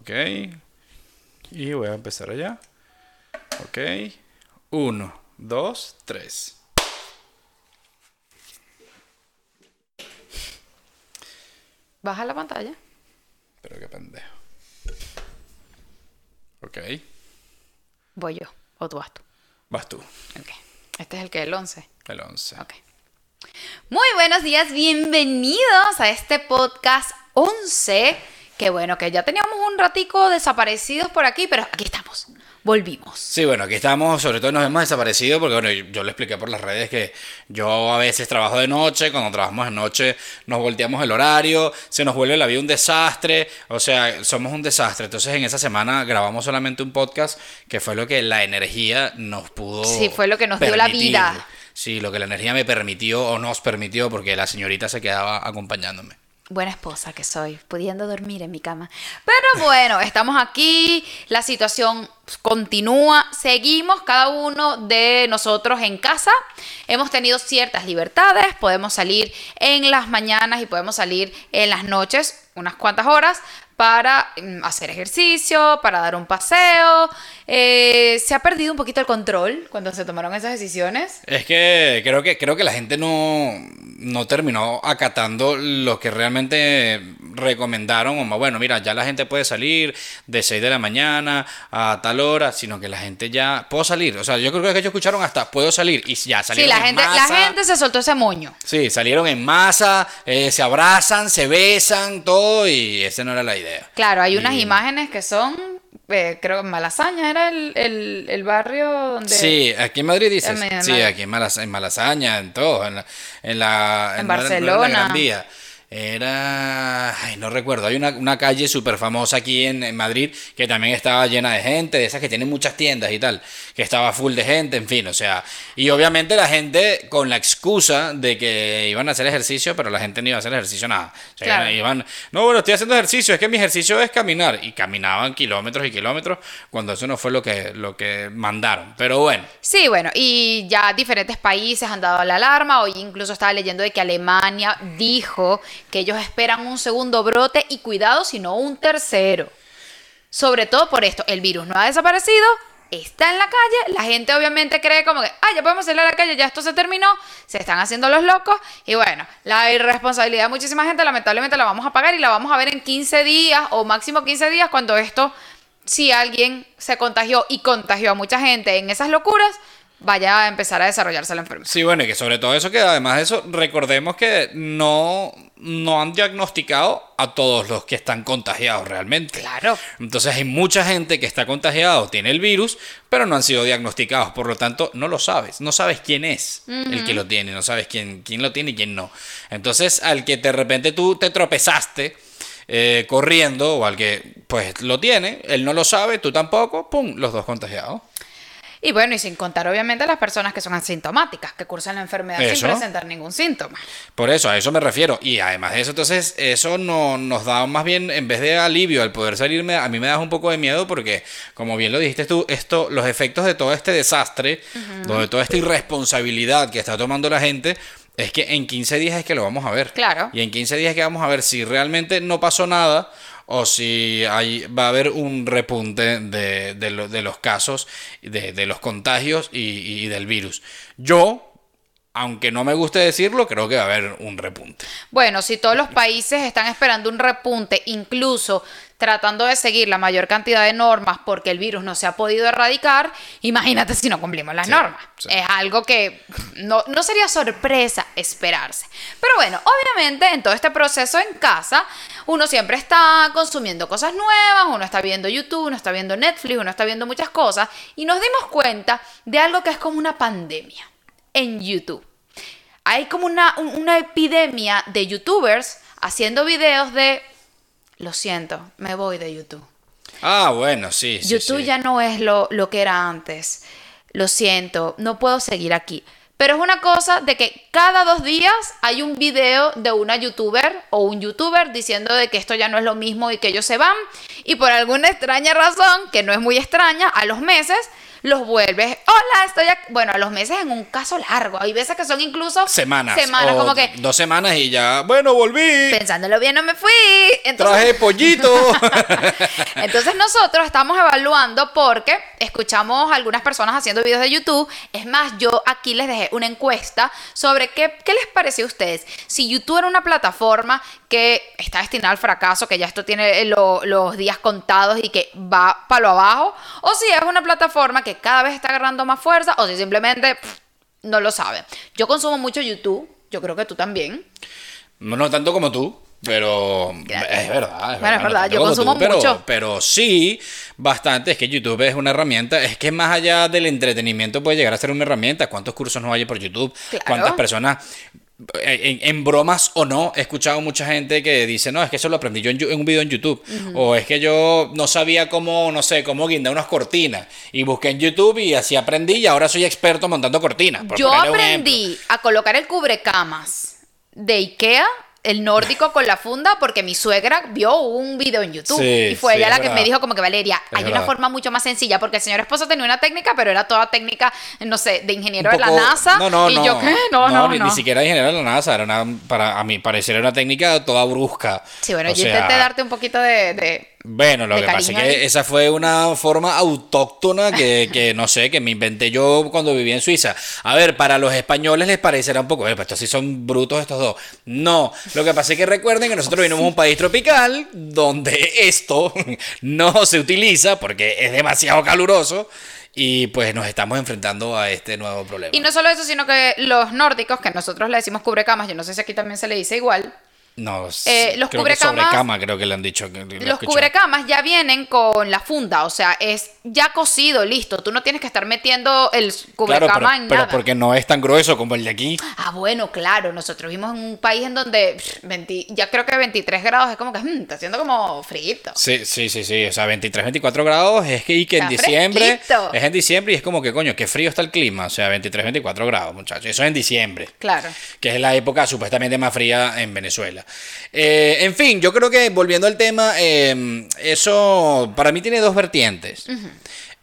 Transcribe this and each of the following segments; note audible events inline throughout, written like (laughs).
Ok. Y voy a empezar allá. Ok. Uno, dos, tres. Baja la pantalla. Pero qué pendejo. Ok. Voy yo. O tú vas tú. Vas tú. Ok. Este es el que el 11. El 11. Ok. Muy buenos días, bienvenidos a este podcast 11. Que bueno, que ya teníamos un ratico desaparecidos por aquí, pero aquí estamos. Volvimos. Sí, bueno, aquí estamos, sobre todo nos hemos desaparecido porque, bueno, yo le expliqué por las redes que yo a veces trabajo de noche, cuando trabajamos de noche nos volteamos el horario, se nos vuelve la vida un desastre, o sea, somos un desastre. Entonces en esa semana grabamos solamente un podcast que fue lo que la energía nos pudo... Sí, fue lo que nos dio la vida. Sí, lo que la energía me permitió o nos permitió porque la señorita se quedaba acompañándome. Buena esposa que soy, pudiendo dormir en mi cama. Pero bueno, estamos aquí, la situación continúa, seguimos cada uno de nosotros en casa. Hemos tenido ciertas libertades, podemos salir en las mañanas y podemos salir en las noches unas cuantas horas para mm, hacer ejercicio, para dar un paseo. Eh, se ha perdido un poquito el control cuando se tomaron esas decisiones. Es que creo que creo que la gente no, no terminó acatando lo que realmente recomendaron, como bueno, mira, ya la gente puede salir de 6 de la mañana a tal hora, sino que la gente ya puedo salir, o sea, yo creo que ellos escucharon hasta puedo salir y ya Sí, salieron la en gente, la masa. gente se soltó ese moño. Sí, salieron en masa, eh, se abrazan, se besan, todo y esa no era la idea. Claro, hay unas Y- imágenes que son, eh, creo que Malasaña era el, el- el barrio donde... Sí, aquí en Madrid dices. En- sí, aquí en, Malas- en Malasaña, en todo, en la, en la En la Barcelona. Gran Vía. Era, ay, no recuerdo, hay una, una calle súper famosa aquí en, en Madrid que también estaba llena de gente, de esas que tienen muchas tiendas y tal, que estaba full de gente, en fin, o sea, y obviamente la gente con la excusa de que iban a hacer ejercicio, pero la gente no iba a hacer ejercicio nada. O sea, Claro. iban, no, bueno, estoy haciendo ejercicio, es que mi ejercicio es caminar, y caminaban kilómetros y kilómetros cuando eso no fue lo que, lo que mandaron, pero bueno. Sí, bueno, y ya diferentes países han dado la alarma. Hoy incluso estaba leyendo de que Alemania dijo que ellos esperan un segundo brote y cuidado, si no un tercero. Sobre todo por esto, el virus no ha desaparecido, está en la calle, la gente obviamente cree como que, ah, ya podemos salir a la calle, ya esto se terminó, se están haciendo los locos y bueno, la irresponsabilidad de muchísima gente lamentablemente la vamos a pagar y la vamos a ver en 15 días o máximo 15 días cuando esto, si alguien se contagió y contagió a mucha gente en esas locuras, vaya a empezar a desarrollarse la enfermedad. Sí, bueno, y que sobre todo eso, que además de eso, recordemos que no, no han diagnosticado a todos los que están contagiados realmente. Claro. Entonces hay mucha gente que está contagiado, tiene el virus, pero no han sido diagnosticados. Por lo tanto, no lo sabes. No sabes quién es el que lo tiene, no sabes quién, quién lo tiene y quién no. Entonces, al que de repente tú te tropezaste eh, corriendo, o al que pues lo tiene, él no lo sabe, tú tampoco, ¡pum! Los dos contagiados. Y bueno, y sin contar obviamente a las personas que son asintomáticas, que cursan la enfermedad Eso. sin presentar ningún síntoma. Por eso, a eso me refiero. Y además de eso, entonces, eso no, nos da más bien, en vez de alivio al poder salirme, a mí me da un poco de miedo porque, como bien lo dijiste tú, esto, los efectos de todo este desastre, de toda esta irresponsabilidad que está tomando la gente, es que en 15 días es que lo vamos a ver. Claro. Y en 15 días es que vamos a ver si realmente no pasó nada o si hay, va a haber un repunte de, de lo- de los casos, de, los contagios y del virus. Yo, aunque no me guste decirlo, creo que va a haber un repunte. Bueno, si todos los países están esperando un repunte, incluso tratando de seguir la mayor cantidad de normas porque el virus no se ha podido erradicar, imagínate si no cumplimos las Sí, normas. sí. Es algo que no, no sería sorpresa esperarse. Pero bueno, obviamente en todo este proceso en casa, uno siempre está consumiendo cosas nuevas, uno está viendo YouTube, uno está viendo Netflix, uno está viendo muchas cosas y nos dimos cuenta de algo que es como una pandemia en YouTube hay como una, un- una epidemia de youtubers haciendo videos de, lo siento, me voy de YouTube. Ah, bueno, sí. sí, YouTube sí. ya no es lo, lo que era antes. Lo siento, no puedo seguir aquí. Pero es una cosa de que cada dos días hay un video de una youtuber o un youtuber diciendo de que esto ya no es lo mismo y que ellos se van. Y por alguna extraña razón, que no es muy extraña, a los meses los vuelves, hola, estoy aquí. Bueno, a los meses en un caso largo. Hay veces que son incluso Semanas. Semanas, como que Dos semanas y ya, bueno, volví. pensándolo bien no me fui. Entonces, Traje pollito. (laughs) Entonces nosotros estamos evaluando porque escuchamos a algunas personas haciendo videos de YouTube. Es más, yo aquí les dejé una encuesta sobre qué, qué les pareció a ustedes. Si YouTube era una plataforma que está destinada al fracaso, que ya esto tiene lo- los días contados y que va para lo abajo, o si es una plataforma que cada vez está agarrando más fuerza, o si simplemente pff, no lo sabe. Yo consumo mucho YouTube, yo creo que tú también. No, no tanto como tú, pero Gracias. es verdad. Es Bueno, es verdad, yo consumo tú, pero, mucho. Pero sí, bastante. Es que YouTube es una herramienta. Es que más allá del entretenimiento puede llegar a ser una herramienta. ¿Cuántos cursos no hay por YouTube? Claro. ¿Cuántas personas... En, en bromas o no, he escuchado mucha gente que dice, no, es que eso lo aprendí yo en, un video en YouTube. O es que yo no sabía cómo, no sé, cómo guindar unas cortinas. Y busqué en YouTube y así aprendí y ahora soy experto montando cortinas. Yo aprendí a colocar el cubrecamas de Ikea, el nórdico con la funda, porque mi suegra vio un video en YouTube. Sí, y fue sí, ella la que me dijo como que Valeria, Es hay una forma mucho más sencilla, porque el señor esposo tenía una técnica, pero era toda técnica, no sé, de ingeniero de la NASA. No, no, y no. yo, ¿qué? No, no, ni, no. ni siquiera ingeniero de la NASA. Era una, para a mi parecer, era una técnica toda brusca. Sí, bueno, O yo sea, intenté darte un poquito de... de- Bueno, lo que pasa es que esa fue una forma autóctona que, (laughs) que, no sé, que me inventé yo cuando vivía en Suiza. A ver, para los españoles les parecerá un poco, eh, pues estos sí son brutos estos dos. No, lo que pasa es que recuerden que nosotros vinimos a un país tropical donde (laughs) esto (laughs) no se utiliza porque es demasiado caluroso y pues nos estamos enfrentando a este nuevo problema. Y no solo eso, sino que los nórdicos, que nosotros le decimos cubrecamas, yo no sé si aquí también se le dice igual, No, Eh, los creo cubrecamas- sobre cama creo que le han dicho. lo Los cubrecamas ya vienen con la funda, o sea, es ya cosido, listo. Tú no tienes que estar metiendo el Claro, cubrecama pero, en pero nada. porque no es tan grueso como el de aquí. Ah, bueno, claro. Nosotros vimos en un país en donde pff, 20 ya creo que 23 grados es como que mm, está haciendo como frito. Sí, sí, sí, sí. O sea, 23, 24 grados es que, y que en diciembre. fresquito. Es en diciembre y es como que, coño, qué frío está el clima. O sea, 23, 24 grados, muchachos. Eso es en diciembre. Claro. Que es la época supuestamente más fría en Venezuela. Eh, en fin, yo creo que volviendo al tema, eh, eso para mí tiene dos vertientes.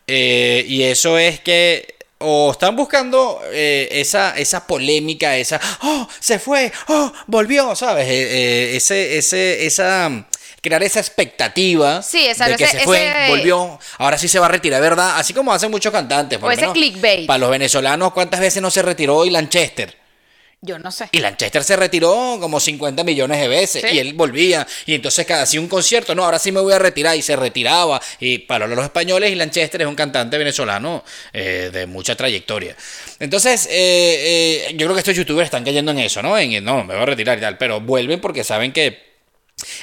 Eh, y eso es que o están buscando eh, esa, esa polémica, esa, oh, se fue, oh, volvió, ¿sabes? Eh, eh, ese, ese, esa, crear esa expectativa Sí, esa- de que ese- se fue, ese- volvió, ahora sí se va a retirar, ¿verdad? Así como hacen muchos cantantes. por O ese clickbait. Para los venezolanos, ¿cuántas veces no se retiró y Lanchester? Yo no sé. Y Lanchester se retiró como 50 millones de veces Sí. y él volvía. Y entonces cada hacía un concierto, no, ahora sí me voy a retirar y se retiraba. Y para los españoles, y Lanchester es un cantante venezolano eh, de mucha trayectoria. Entonces, eh, eh, yo creo que estos youtubers están cayendo en eso, ¿no? En, no, me voy a retirar y tal. Pero vuelven porque saben que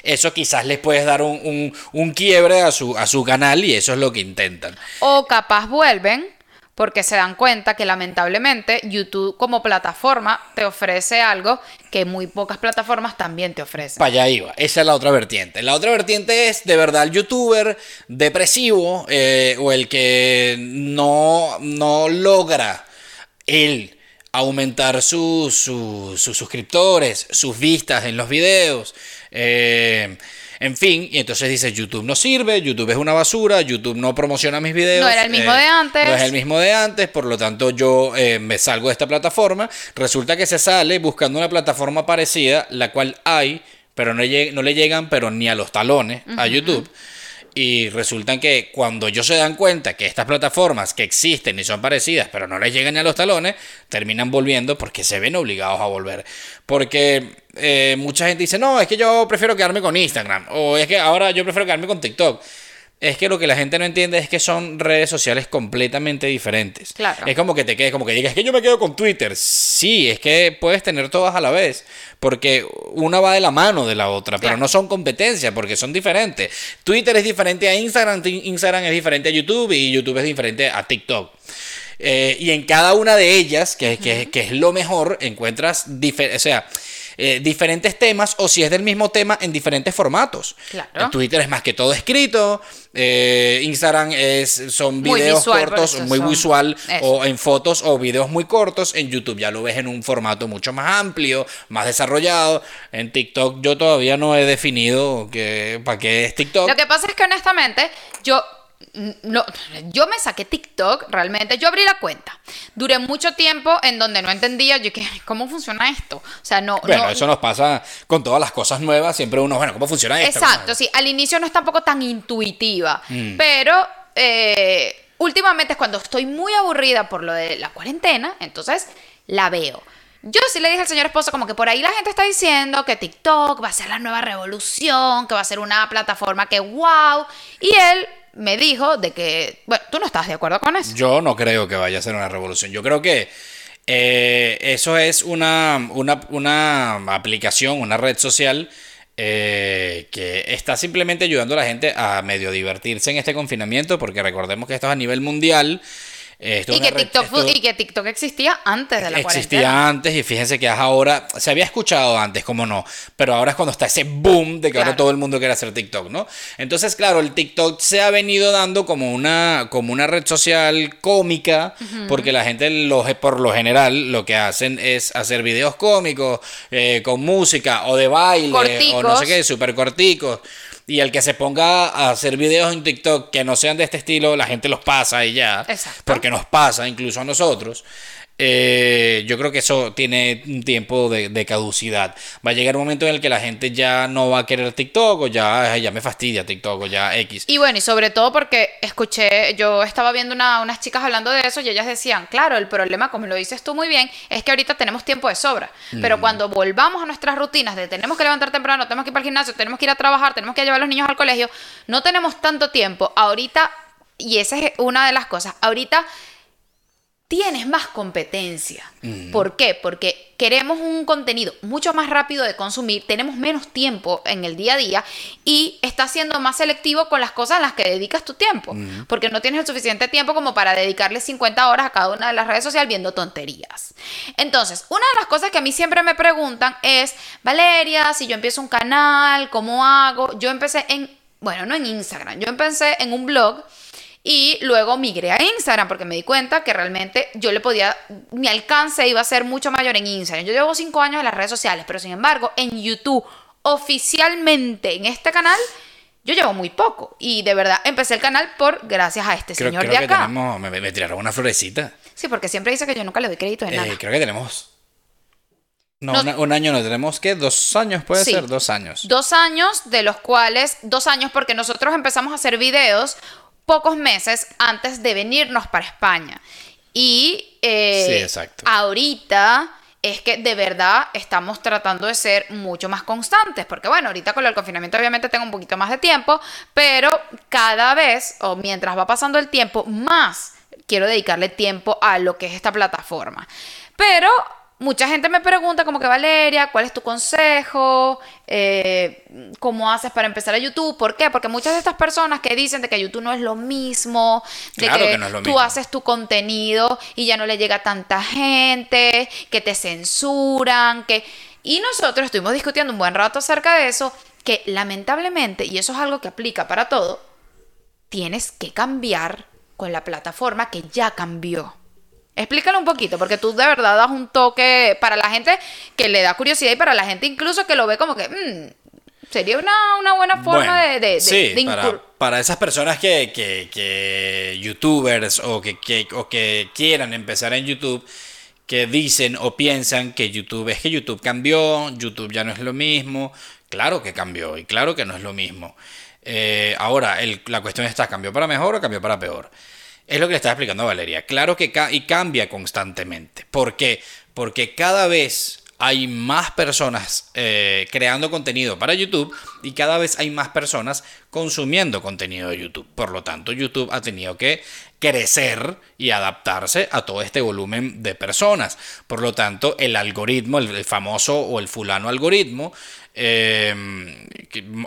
eso quizás les puede dar un, un- un quiebre a su, a su canal y eso es lo que intentan. O capaz vuelven porque se dan cuenta que lamentablemente YouTube como plataforma te ofrece algo que muy pocas plataformas también te ofrecen. Para allá iba. Esa es la otra vertiente. La otra vertiente es de verdad el youtuber depresivo eh, o el que no, no logra él aumentar su- su- sus suscriptores, sus vistas en los videos. eh, en fin, y entonces dice, YouTube no sirve, YouTube es una basura, YouTube no promociona mis videos. No era el mismo eh, de antes. No es el mismo de antes, por lo tanto yo eh, me salgo de esta plataforma. Resulta que se sale buscando una plataforma parecida, la cual hay, pero no, lleg- no le llegan, pero ni a los talones a YouTube. Y resulta que cuando ellos se dan cuenta que estas plataformas que existen y son parecidas, pero no les llegan a los talones, terminan volviendo porque se ven obligados a volver. Porque eh, mucha gente dice, no, es que yo prefiero quedarme con Instagram. O es que ahora yo prefiero quedarme con TikTok. Es que lo que la gente no entiende es que son redes sociales completamente diferentes. Claro. Es como que te quedes, como que digas, es que yo me quedo con Twitter. Sí, es que puedes tener todas a la vez, porque una va de la mano de la otra, pero no son competencias, porque son diferentes. Twitter es diferente a Instagram, Instagram es diferente a YouTube y YouTube es diferente a TikTok. Eh, y en cada una de ellas, que, que- que es lo mejor, encuentras difer- o sea, eh, diferentes temas o si es del mismo tema en diferentes formatos. Claro. En Twitter es más que todo escrito, eh, Instagram es, son Muy videos visual, cortos, muy son- visual, eso. o en fotos o videos muy cortos. En YouTube ya lo ves en un formato mucho más amplio, más desarrollado. En TikTok yo todavía no he definido que, para qué es TikTok. Lo que pasa es que honestamente, yo no, yo me saqué TikTok, realmente, yo abrí la cuenta. Duré mucho tiempo en donde no entendía, yo que, ¿cómo funciona esto? O sea, no... Bueno, eso nos pasa con todas las cosas nuevas, siempre uno, bueno, ¿cómo funciona esto? Exacto, sí, al inicio no es tampoco tan intuitiva, mm. pero eh, últimamente es cuando estoy muy aburrida por lo de la cuarentena, entonces la veo. Yo sí le dije al señor esposo como que por ahí la gente está diciendo que TikTok va a ser la nueva revolución, que va a ser una plataforma que wow. Y él me dijo de que, bueno, tú no estás de acuerdo con eso. Yo no creo que vaya a ser una revolución. Yo creo que eh, eso es una, una, aplicación, una red social eh, que está simplemente ayudando a la gente a medio divertirse en este confinamiento, porque recordemos que esto es a nivel mundial y, que TikTok, existía antes de la Existía antes y fíjense que ahora, se había escuchado antes, como no, pero ahora es cuando está ese boom de que ahora todo el mundo quiere hacer TikTok, ¿no? Entonces, claro, el TikTok se ha venido dando como una, como una red social cómica, porque la gente por lo general lo que hacen es hacer videos cómicos eh, con música o de baile o no sé qué, súper corticos. Y el que se ponga a hacer videos en TikTok que no sean de este estilo, la gente los pasa y ya. Porque nos pasa, incluso a nosotros. Eh, yo creo que eso tiene un tiempo de, caducidad. Va a llegar un momento en el que la gente ya no va a querer TikTok o ya, ya me fastidia TikTok o ya X. Y bueno, y sobre todo porque escuché, yo estaba viendo unas chicas hablando de eso y ellas decían, claro, el problema, como lo dices tú muy bien, es que ahorita tenemos tiempo de sobra. Pero mm. cuando volvamos a nuestras rutinas de tenemos que levantar temprano, tenemos que ir para el gimnasio, tenemos que ir a trabajar, tenemos que llevar a los niños al colegio, no tenemos tanto tiempo. Ahorita, y esa es una de las cosas, ahorita tienes más competencia. ¿Por qué? Porque queremos un contenido mucho más rápido de consumir, tenemos menos tiempo en el día a día y estás siendo más selectivo con las cosas a las que dedicas tu tiempo, porque no tienes el suficiente tiempo como para dedicarle 50 horas a cada una de las redes sociales viendo tonterías. Entonces, una de las cosas que a mí siempre me preguntan es, Valeria, si yo empiezo un canal, ¿cómo hago? Yo empecé en, bueno, no en Instagram, yo empecé en un blog y luego migré a Instagram porque me di cuenta que realmente yo le podía, mi alcance iba a ser mucho mayor en Instagram. Yo llevo cinco años en las redes sociales, pero sin embargo en YouTube, oficialmente en este canal, yo llevo muy poco. Y de verdad empecé el canal por gracias a este señor de acá. me, tiraron una florecita. Sí, porque siempre dice que yo nunca le doy crédito en eh, nada. Creo que tenemos no, un año no tenemos, ¿qué? ¿Dos años puede ser? Dos años. Dos años, de los cuales, dos años porque nosotros empezamos a hacer videos pocos meses antes de venirnos para España. Y eh, ahorita es que de verdad estamos tratando de ser mucho más constantes, porque bueno, ahorita con el confinamiento obviamente tengo un poquito más de tiempo, pero cada vez o mientras va pasando el tiempo, más quiero dedicarle tiempo a lo que es esta plataforma. Pero mucha gente me pregunta como que Valeria, ¿cuál es tu consejo? Eh, ¿Cómo haces para empezar a YouTube? ¿Por qué? Porque muchas de estas personas que dicen de que YouTube no es lo mismo, de que, tú haces tu contenido y ya no le llega a tanta gente, que te censuran, que... Y nosotros estuvimos discutiendo un buen rato acerca de eso, que lamentablemente, y eso es algo que aplica para todo, tienes que cambiar con la plataforma que ya cambió. Explícalo un poquito, porque tú de verdad das un toque para la gente que le da curiosidad y para la gente incluso que lo ve como que mm, sería una, buena forma de, sí, para, esas personas que, que, youtubers o que, o que quieran empezar en YouTube, que dicen o piensan que YouTube es que YouTube cambió, YouTube ya no es lo mismo. Claro que cambió y claro que no es lo mismo. Eh, ahora, la cuestión está, ¿cambió para mejor o cambió para peor? Es lo que le estaba explicando Valeria. Claro que y cambia constantemente. ¿Por qué? Porque cada vez hay más personas eh, creando contenido para YouTube y cada vez hay más personas consumiendo contenido de YouTube. Por lo tanto, YouTube ha tenido que crecer y adaptarse a todo este volumen de personas. Por lo tanto, el algoritmo, el famoso o el fulano algoritmo, Em,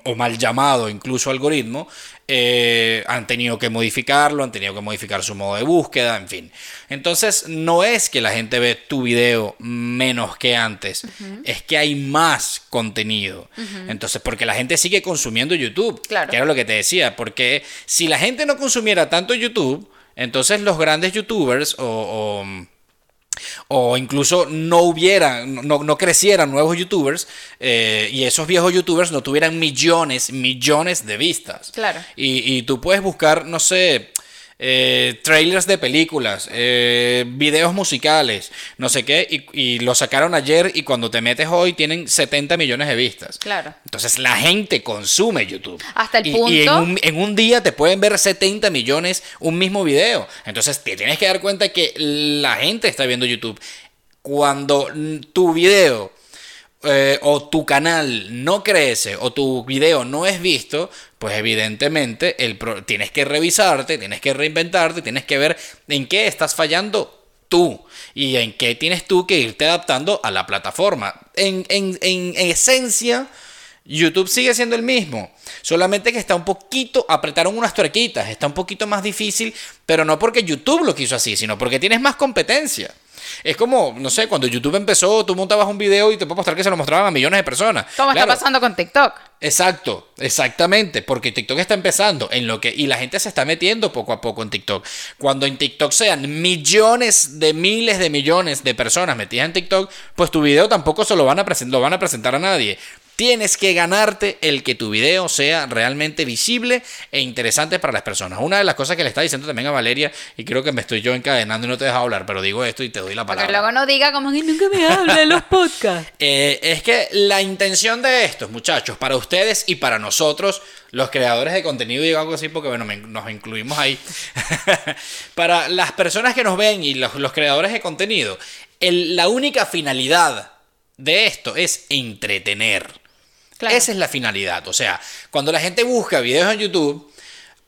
o mal llamado incluso algoritmo, eh, han tenido que modificarlo, han tenido que modificar su modo de búsqueda, en fin. Entonces, no es que la gente ve tu video menos que antes, es que hay más contenido. Entonces, porque la gente sigue consumiendo YouTube, claro. que era lo que te decía, porque si la gente no consumiera tanto YouTube, entonces los grandes youtubers o o incluso no hubiera, no, no crecieran nuevos youtubers eh, y esos viejos youtubers no tuvieran millones, millones de vistas. Claro. Y, y tú puedes buscar, no sé, eh, trailers de películas, eh, videos musicales, no sé qué, y, y lo sacaron ayer y cuando te metes hoy tienen 70 millones de vistas. Claro. Entonces la gente consume YouTube. Hasta el Y- Y, en, punto- un, en un día te pueden ver 70 millones un mismo video. Entonces te tienes que dar cuenta que la gente está viendo YouTube. Cuando tu video eh, o tu canal no crece o tu video no es visto, pues evidentemente el tienes que revisarte, tienes que reinventarte, tienes que ver en qué estás fallando tú y en qué tienes tú que irte adaptando a la plataforma. En, en- en esencia, YouTube sigue siendo el mismo, solamente que está un poquito, apretaron unas tuerquitas, está un poquito más difícil, pero no porque YouTube lo quiso así, sino porque tienes más competencia. Es como, no sé, cuando YouTube empezó, tú montabas un video y te puedo mostrar que se lo mostraban a millones de personas. ¿Cómo Claro, está pasando con TikTok? Exacto, exactamente, porque TikTok está empezando en lo que y la gente se está metiendo poco a poco en TikTok. Cuando en TikTok sean millones de miles de millones de personas metidas en TikTok, pues tu video tampoco se lo van a lo van a presentar a nadie. Tienes que ganarte el que tu video sea realmente visible e interesante para las personas. Una de las cosas que le está diciendo también a Valeria, y creo que me estoy yo encadenando y no te dejo hablar, pero digo esto y te doy la palabra. que luego no diga como que nunca me habla de los (laughs) podcasts. Eh, es que la intención de estos, muchachos, para ustedes y para nosotros, los creadores de contenido, digo algo así porque, bueno, me- nos incluimos ahí. (laughs) para las personas que nos ven y los, los creadores de contenido, el- la única finalidad de esto es entretener. Claro. Esa es la finalidad. O sea, cuando la gente busca videos en YouTube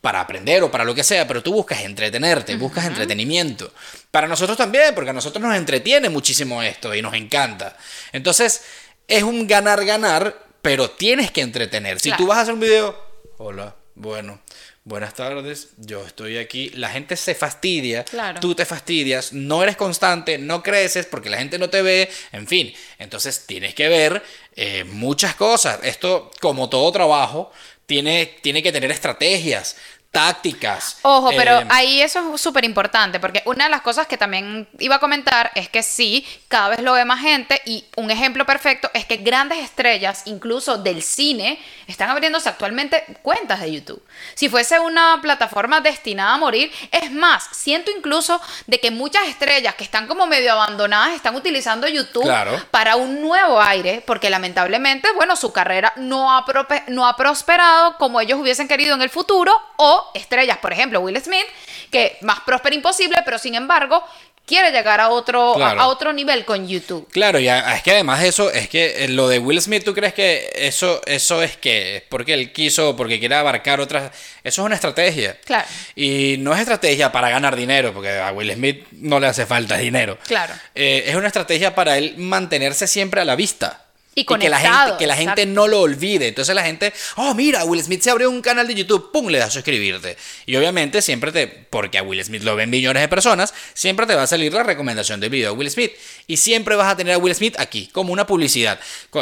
para aprender o para lo que sea, pero tú buscas entretenerte, buscas entretenimiento. Para nosotros también, porque a nosotros nos entretiene muchísimo esto y nos encanta. Entonces, es un ganar-ganar, pero tienes que entretener. Si Claro. tú vas a hacer un video, hola, bueno, buenas tardes, yo estoy aquí, la gente se fastidia, Claro. tú te fastidias, no eres constante, no creces porque la gente no te ve, en fin. Entonces tienes que ver eh, muchas cosas. Esto, como todo trabajo, tiene, tiene que tener estrategias, tácticas. Ojo, pero eh, ahí eso es súper importante, porque una de las cosas que también iba a comentar es que sí, cada vez lo ve más gente y un ejemplo perfecto es que grandes estrellas, incluso del cine, están abriéndose actualmente cuentas de YouTube. Si fuese una plataforma destinada a morir, es más, siento incluso de que muchas estrellas que están como medio abandonadas están utilizando YouTube Claro. para un nuevo aire, porque lamentablemente, bueno, su carrera no ha, no ha prosperado como ellos hubiesen querido en el futuro, o estrellas, por ejemplo, Will Smith, que más próspero imposible, pero sin embargo quiere llegar a otro, a- Claro. a, otro nivel con YouTube. Claro, ya es que además de eso, es que eh, lo de Will Smith, ¿tú crees que eso, eso es que es porque él quiso, porque quiere abarcar otras... Eso es una estrategia. Claro. Y no es estrategia para ganar dinero, porque a Will Smith no le hace falta dinero. Claro. Eh, es una estrategia para él mantenerse siempre a la vista. Y que la gente, conectado, que la gente exacto. no lo olvide. Entonces la gente, oh, mira, Will Smith se abrió un canal de YouTube, pum, le das a suscribirte. Y obviamente siempre te, porque a Will Smith lo ven millones de personas, siempre te va a salir la recomendación del video de Will Smith. Y siempre vas a tener a Will Smith aquí, como una publicidad.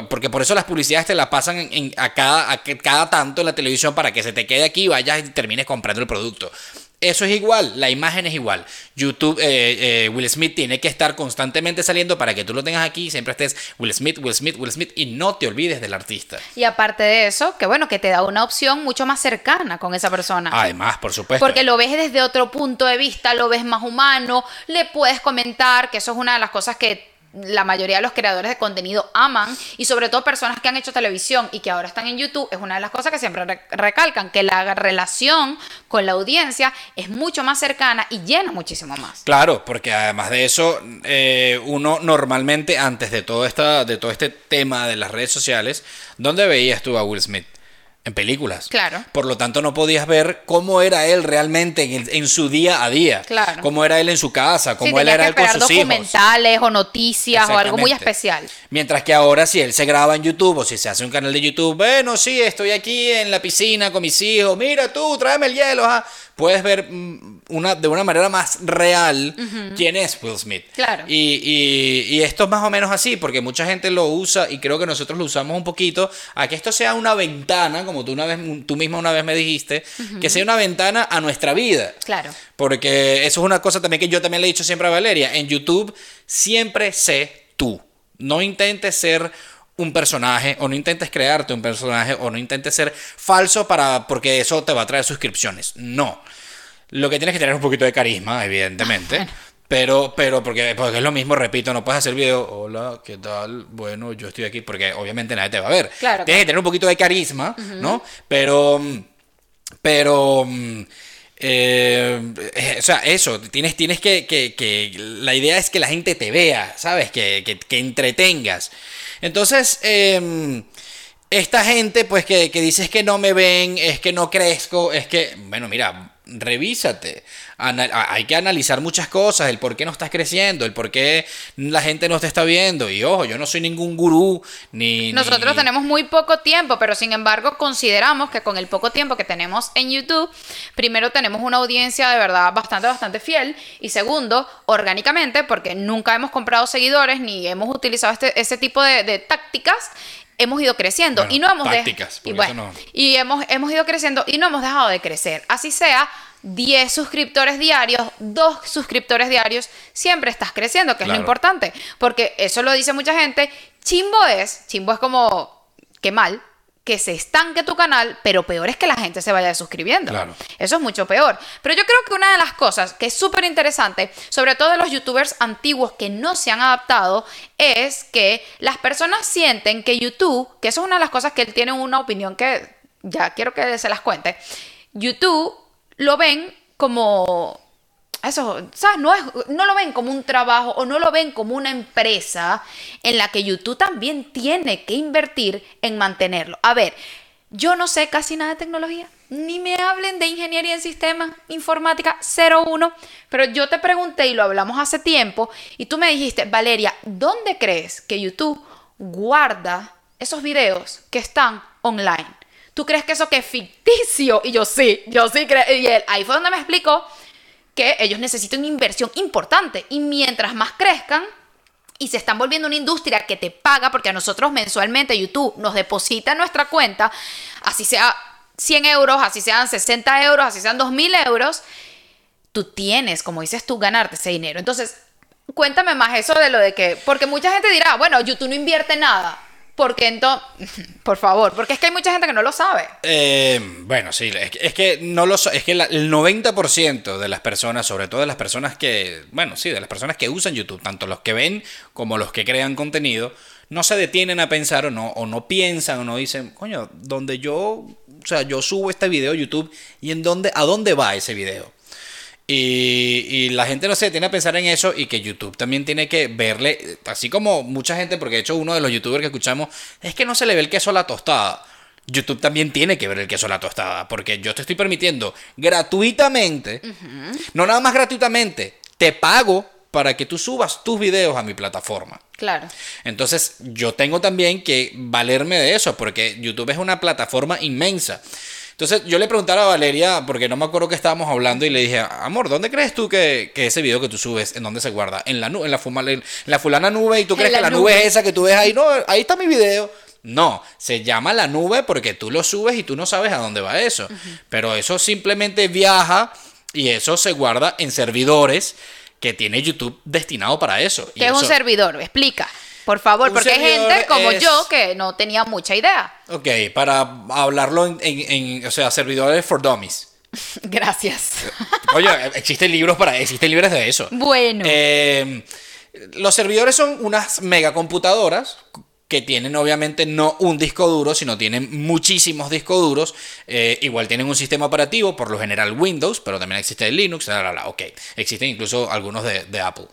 Porque por eso las publicidades te las pasan en, en- a, cada, a cada tanto en la televisión para que se te quede aquí y vayas y termines comprando el producto. Eso es igual, la imagen es igual. YouTube, eh, eh, Will Smith tiene que estar constantemente saliendo para que tú lo tengas aquí y siempre estés Will Smith, Will Smith, Will Smith y no te olvides del artista. Y aparte de eso, que bueno, que te da una opción mucho más cercana con esa persona. Además, por supuesto. Porque lo ves desde otro punto de vista, lo ves más humano, le puedes comentar, que eso es una de las cosas que la mayoría de los creadores de contenido aman, y sobre todo personas que han hecho televisión y que ahora están en YouTube, es una de las cosas que siempre re- recalcan, que la relación con la audiencia es mucho más cercana y llena muchísimo más. Claro, porque además de eso, eh, uno normalmente antes de todo, esta, de todo este tema de las redes sociales, ¿dónde veías tú a Will Smith? En películas. Claro. Por lo tanto, no podías ver cómo era él realmente en, el- en su día a día. Claro. Cómo era él en su casa, Sí, cómo él era él con sus hijos. documentales o noticias o algo muy especial. Mientras que ahora si él se graba en YouTube o si se hace un canal de YouTube, bueno, sí, estoy aquí en la piscina con mis hijos, mira tú, tráeme el hielo, ajá. Puedes ver mm, una, de una manera más real quién es Will Smith. Claro. Y, y- y esto es más o menos así, porque mucha gente lo usa y creo que nosotros lo usamos un poquito, a que esto sea una ventana, como tú, una vez, tú misma una vez me dijiste, que sea una ventana a nuestra vida. Claro. Porque eso es una cosa también que yo también le he dicho siempre a Valeria. En YouTube siempre sé tú. No intentes ser un personaje o no intentes crearte un personaje o no intentes ser falso para porque eso te va a traer suscripciones. No. Lo que tienes que tener es un poquito de carisma, evidentemente. Pero, pero porque, porque es lo mismo, repito, no puedes hacer video, hola, ¿qué tal? Bueno, yo estoy aquí, porque obviamente nadie te va a ver. Claro, Tienes que tener un poquito de carisma, ¿no? Pero, pero, eh, o sea, eso, tienes, tienes que, que, que, la idea es que la gente te vea, ¿sabes? Que, que, que entretengas. Entonces, eh, esta gente, pues que, que dices que no me ven, es que no crezco, es que, bueno, mira, revísate. hay que analizar muchas cosas, el por qué no estás creciendo, el por qué la gente no te está viendo. Y ojo, yo no soy ningún gurú, ni... Nosotros tenemos muy poco tiempo, pero sin embargo consideramos que con el poco tiempo que tenemos en YouTube, primero tenemos una audiencia de verdad bastante, bastante fiel. Y segundo, orgánicamente, porque nunca hemos comprado seguidores ni hemos utilizado este, ese tipo de, de tácticas hemos ido creciendo y no hemos tácticas, y, y hemos, hemos ido creciendo y no hemos dejado de crecer. Así sea, 10 suscriptores diarios, 2 suscriptores diarios, siempre estás creciendo, que es lo importante. Porque eso lo dice mucha gente. Chimbo es, chimbo es como, qué mal, que se estanque tu canal, pero peor es que la gente se vaya suscribiendo. Eso es mucho peor. Pero yo creo que una de las cosas que es súper interesante, sobre todo de los youtubers antiguos que no se han adaptado, es que las personas sienten que YouTube, que eso es una de las cosas que él tiene una opinión que ya quiero que se las cuente, YouTube lo ven como eso, ¿sabes? No, es, no lo ven como un trabajo o no lo ven como una empresa en la que YouTube también tiene que invertir en mantenerlo. A ver, yo no sé casi nada de tecnología, ni me hablen de ingeniería en sistemas, informática 01, pero yo te pregunté y lo hablamos hace tiempo y tú me dijiste, Valeria, ¿dónde crees que YouTube guarda esos videos que están online? ¿Tú crees que eso que es ficticio? Y yo sí, yo sí creo. Y él, ahí fue donde me explicó que ellos necesitan una inversión importante y mientras más crezcan y se están volviendo una industria que te paga, porque a nosotros mensualmente YouTube nos deposita en nuestra cuenta, así sea 100 euros, así sean 60 euros, así sean 2000 euros, tú tienes, como dices tú, ganarte ese dinero. Entonces, cuéntame más eso de lo de que, porque mucha gente dirá, bueno, YouTube no invierte nada. Porque entonces, por favor, porque es que hay mucha gente que no lo sabe. Eh, bueno, sí, es que, no lo es que el 90% de las personas, sobre todo de las personas que, bueno, sí, de las personas que usan YouTube, tanto los que ven como los que crean contenido, no se detienen a pensar o no, o no piensan o no dicen, coño, donde yo, o sea, yo subo este video a YouTube y en dónde, a dónde va ese video. Y, la gente no se tiene a pensar en eso y que YouTube también tiene que verle, así como mucha gente, porque de hecho uno de los youtubers que escuchamos es que no se le ve el queso a la tostada. YouTube también tiene que ver el queso a la tostada, porque yo te estoy permitiendo gratuitamente, no nada más gratuitamente, te pago para que tú subas tus videos a mi plataforma. Claro. Entonces, yo tengo también que valerme de eso, porque YouTube es una plataforma inmensa. Entonces yo le preguntaba a Valeria, porque no me acuerdo que estábamos hablando, y le dije, amor, ¿dónde crees tú que, ese video que tú subes, en dónde se guarda? En la, en la, en la fulana nube, y tú crees que la nube. es esa que tú ves ahí, no, ahí está mi video. No, se llama la nube porque tú lo subes y tú no sabes a dónde va eso. Pero eso simplemente viaja y eso se guarda en servidores que tiene YouTube destinado para eso. ¿Qué es un servidor? Explica. Por favor, porque hay gente como yo que no tenía mucha idea. Ok, para hablarlo en, o sea, servidores for dummies. (laughs) Gracias. Oye, existen libros para, existen libros de eso. Bueno. Eh, los servidores son unas megacomputadoras que tienen obviamente no un disco duro, sino tienen muchísimos discos duros. Eh, igual tienen un sistema operativo, por lo general Windows, pero también existe Linux, ok. Existen incluso algunos de, Apple.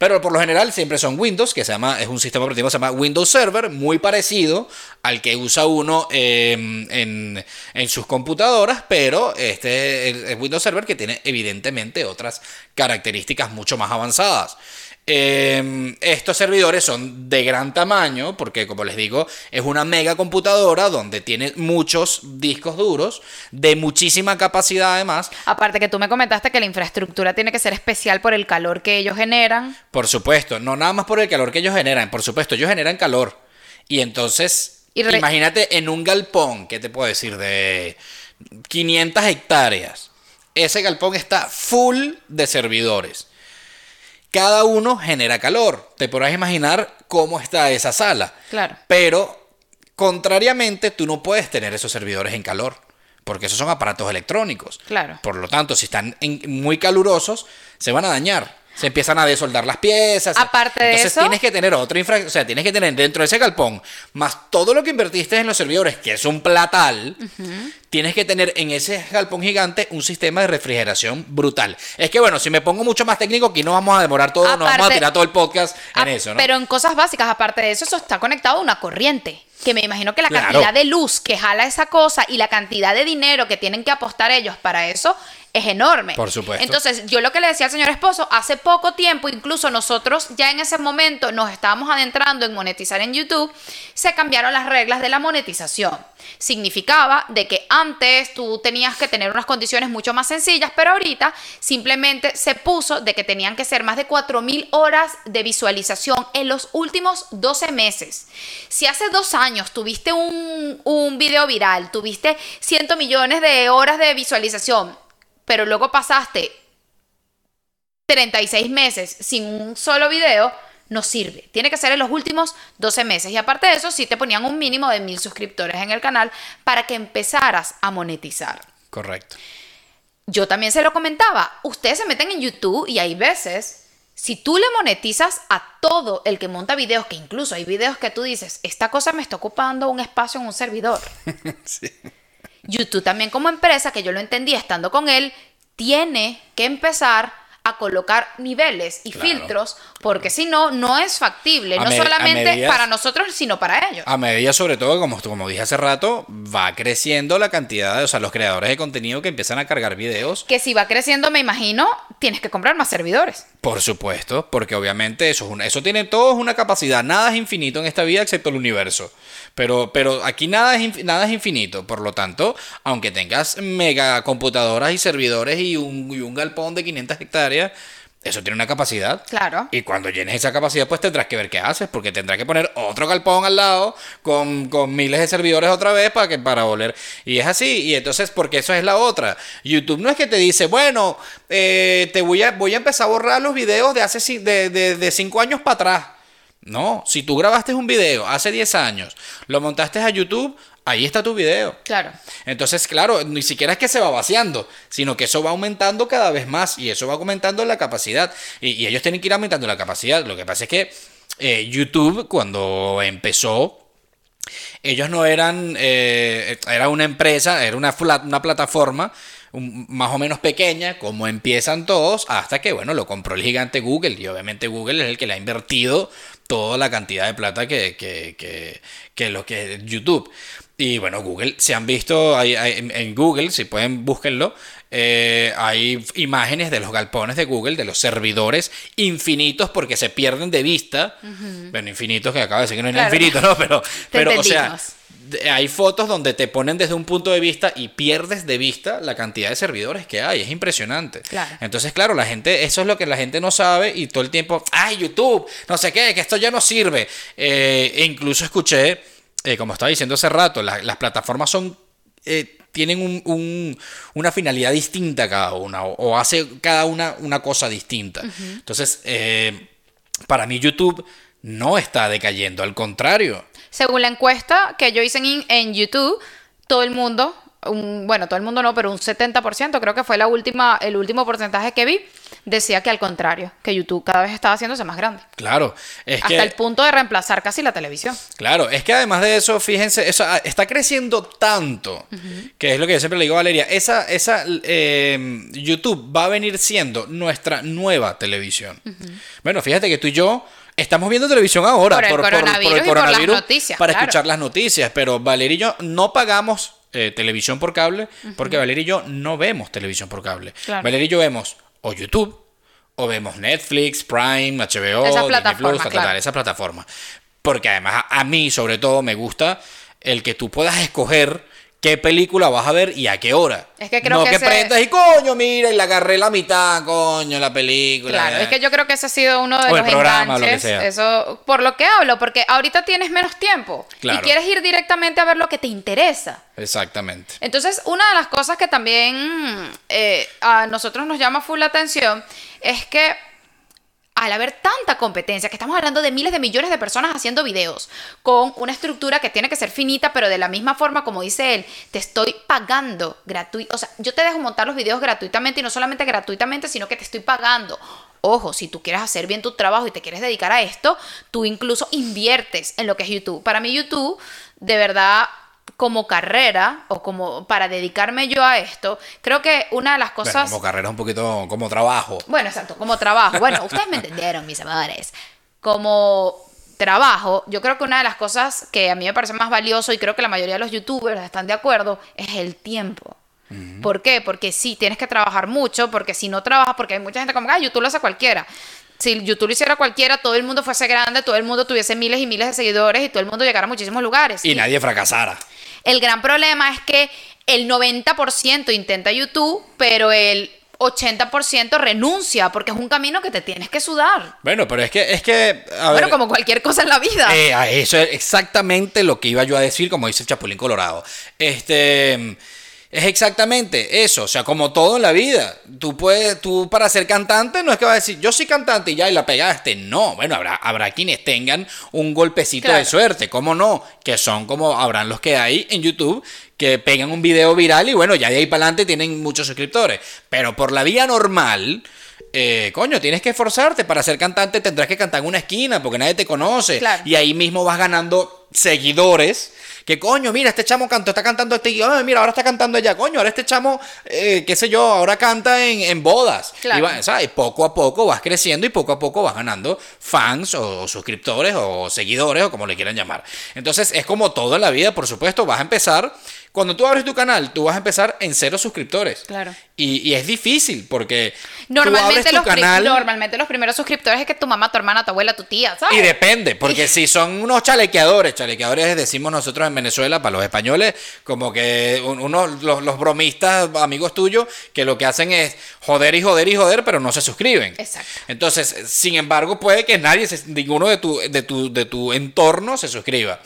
Pero por lo general siempre son Windows, que se llama, es un sistema operativo que se llama Windows Server, muy parecido al que usa uno em, en, en, sus computadoras, pero este es Windows Server que tiene evidentemente otras características mucho más avanzadas. Em, estos servidores son de gran tamaño, porque como les digo, es una mega computadora donde tiene muchos discos duros, de muchísima capacidad además. Aparte que tú me comentaste que la infraestructura tiene que ser especial por el calor que ellos generan. Por supuesto, no nada más por el calor que ellos generan, por supuesto, ellos generan calor. Y entonces Y Imagínate en un galpón, ¿qué te puedo decir? De 500 hectáreas. Ese galpón está full de servidores. Cada uno genera calor. Te podrás imaginar cómo está esa sala. Claro. Pero, contrariamente, tú no puedes tener esos servidores en calor. Porque esos son aparatos electrónicos. Claro. Por lo tanto, si están en- muy calurosos, se van a dañar. Se empiezan a desoldar las piezas. Aparte de Entonces eso- tienes que tener otra infra, o sea, tienes que tener dentro de ese galpón, más todo lo que invertiste en los servidores, que es un platal, tienes que tener en ese galpón gigante un sistema de refrigeración brutal. Es que bueno, si me pongo mucho más técnico, aquí no vamos a demorar todo, no vamos a Aparte- tirar todo el podcast en Ah, eso, ¿no? Pero en cosas básicas, aparte de eso, eso está conectado a una corriente. Que me imagino que la Claro. cantidad de luz que jala esa cosa y la cantidad de dinero que tienen que apostar ellos para eso es enorme. Por supuesto. Entonces, yo lo que le decía al señor esposo, hace poco tiempo, incluso nosotros ya en ese momento nos estábamos adentrando en monetizar en YouTube, se cambiaron las reglas de la monetización. Significaba de que antes tú tenías que tener unas condiciones mucho más sencillas, pero ahorita simplemente se puso de que tenían que ser más de 4.000 horas de visualización en los últimos 12 meses. Si hace dos años tuviste un, un video viral, tuviste 100 millones de horas de visualización, pero luego pasaste 36 meses sin un solo video, no sirve. Tiene que ser en los últimos 12 meses. Y aparte de eso, sí te ponían un mínimo de mil suscriptores en el canal para que empezaras a monetizar. Correcto. Yo también se lo comentaba. Ustedes se meten en YouTube y hay veces, si tú le monetizas a todo el que monta videos, que incluso hay videos que tú dices, esta cosa me está ocupando un espacio en un servidor. (laughs) YouTube también como empresa, que yo lo entendí estando con él, tiene que empezar a colocar niveles y Claro. filtros, porque si no, no es factible, A no solamente para nosotros, sino para ellos. A medida, sobre todo, como, como dije hace rato, va creciendo la cantidad de, o sea, los creadores de contenido que empiezan a cargar videos. Que si va creciendo, me imagino, tienes que comprar más servidores. Por supuesto, porque obviamente eso es una, eso tiene todo es una capacidad, nada es infinito en esta vida excepto el universo. Pero, pero aquí nada es, nada es infinito, por lo tanto, aunque tengas mega computadoras y servidores y un, y un galpón de 500 hectáreas, eso tiene una capacidad. Claro. Y cuando llenes esa capacidad, pues tendrás que ver qué haces, porque tendrás que poner otro galpón al lado con, con miles de servidores otra vez para que para volver. Y es así. Y entonces, porque eso es la otra. YouTube no es que te dice, bueno, eh, te voy a, voy a empezar a borrar los videos de hace de, de, de cinco años para atrás. No, si tú grabaste un video hace 10 años, lo montaste a YouTube, ahí está tu video. Claro. Entonces, claro, ni siquiera es que se va vaciando, sino que eso va aumentando cada vez más y eso va aumentando la capacidad. Y, y ellos tienen que ir aumentando la capacidad. Lo que pasa es que eh, YouTube, cuando empezó, ellos no eran, eh, era una empresa, era una, una plataforma un- más o menos pequeña, como empiezan todos, hasta que, bueno, lo compró el gigante Google. Y obviamente Google es el que le ha invertido toda la cantidad de plata que, que, que, que lo que es YouTube. Y bueno, Google, se han visto ahí en, Google, si pueden, búsquenlo. eh, hay imágenes de los galpones de Google, de los servidores infinitos, porque se pierden de vista. Bueno, infinitos, que acaba de decir que no hay Claro. infinito, ¿no? Pero, pero o sea, hay fotos donde te ponen desde un punto de vista y pierdes de vista la cantidad de servidores que hay. Es impresionante. Claro. Entonces, claro, la gente, eso es lo que la gente no sabe y todo el tiempo, ay, YouTube, no sé qué, que esto ya no sirve. Eh, e incluso escuché, eh, como estaba diciendo hace rato, la- las plataformas son... eh, tienen un- un- una finalidad distinta cada una o, o hace cada una una cosa distinta. Entonces, eh, para mí YouTube no está decayendo, al contrario. Según la encuesta que yo hice en, en YouTube, todo el mundo, un- bueno, todo el mundo no, pero un 70%, creo que fue la última, el último porcentaje que vi, decía que al contrario, que YouTube cada vez estaba haciéndose más grande. Claro, es hasta que el punto de reemplazar casi la televisión. Claro, es que además de eso, fíjense, eso ah, está creciendo tanto, que es lo que yo siempre le digo a Valeria, esa, esa eh, YouTube va a venir siendo nuestra nueva televisión. Bueno, fíjate que tú y yo estamos viendo televisión ahora Por el coronavirus y por las noticias, para claro. escuchar las noticias, pero Valeria y yo no pagamos eh, televisión por cable porque Valeria y yo no vemos televisión por cable. Claro. Valeria y yo vemos o YouTube o vemos Netflix, Prime, HBO, Esas Disney Plus, esa plataforma. Porque además a, a mí, sobre todo, me gusta el que tú puedas escoger qué película vas a ver y a qué hora. Es que creo no que que, ese- prendas y coño, mira, y la agarré la mitad, coño, la película. Claro, es que yo creo que ese ha sido uno de O los programa, lo que enganches. sea. Eso, por lo que hablo, porque ahorita tienes menos tiempo Claro. y quieres ir directamente a ver lo que te interesa. Exactamente. Entonces, una de las cosas que también eh, a nosotros nos llama full la atención es que al haber tanta competencia, que estamos hablando de miles de millones de personas haciendo videos, con una estructura que tiene que ser finita, pero de la misma forma, como dice él, te estoy pagando gratuito. O sea, yo te dejo montar los videos gratuitamente y no solamente gratuitamente, sino que te estoy pagando. Ojo, si tú quieres hacer bien tu trabajo y te quieres dedicar a esto, tú incluso inviertes en lo que es YouTube. Para mí YouTube, de verdad, como carrera o como para dedicarme yo a esto, creo que una de las Bueno, cosas... como carrera un poquito como trabajo. Bueno, exacto, como trabajo. Bueno, (laughs) ustedes me entendieron, mis amores. Como trabajo, yo creo que una de las cosas que a mí me parece más valioso y creo que la mayoría de los youtubers están de acuerdo es el tiempo. ¿Por qué? Porque sí, tienes que trabajar mucho, porque si no trabajas, porque hay mucha gente como, ah, YouTube lo hace cualquiera. Si YouTube lo hiciera cualquiera, todo el mundo fuese grande, todo el mundo tuviese miles y miles de seguidores y todo el mundo llegara a muchísimos lugares. Y nadie fracasara. El gran problema es que el 90% intenta YouTube, pero el 80% renuncia porque es un camino que te tienes que sudar. Bueno, pero es que, es que, a bueno, ver, como cualquier cosa en la vida. eh, eso es exactamente lo que iba yo a decir, como dice el Chapulín Colorado. Este, es exactamente eso, o sea, como todo en la vida. Tú puedes, tú para ser cantante no es que vas a decir, yo soy cantante y ya y la pegaste. No, bueno, habrá, habrá quienes tengan un golpecito de suerte, ¿cómo no? Que son como habrán los que hay en YouTube que pegan un video viral y bueno, ya de ahí para adelante tienen muchos suscriptores. Pero por la vía normal, eh, coño, tienes que esforzarte. Para ser cantante tendrás que cantar en una esquina porque nadie te conoce. Claro. Y ahí mismo vas ganando seguidores. Que coño, mira, este chamo canto, está cantando este. Ay, mira, ahora está cantando ella, coño. Ahora este chamo, eh, qué sé yo, ahora canta en, en bodas. Claro. Y va- ¿sabes? poco a poco vas creciendo y poco a poco vas ganando fans o, suscriptores o seguidores o como le quieran llamar. Entonces es como todo en la vida, por supuesto, vas a empezar. Cuando tú abres tu canal, tú vas a empezar en cero suscriptores. Claro. Y, y es difícil porque tú Normalmente abres los, tu pri- canal normalmente los primeros suscriptores es que tu mamá, tu hermana, tu abuela, tu tía, ¿sabes? y depende, porque (laughs) si son unos chalequeadores, chalequeadores decimos nosotros en Venezuela, para los españoles, como que un- unos, los, los bromistas, amigos tuyos, que lo que hacen es joder y joder y joder, pero no se suscriben. Exacto. Entonces, sin embargo, puede que nadie, ninguno de tu, de tu, de tu entorno se suscriba.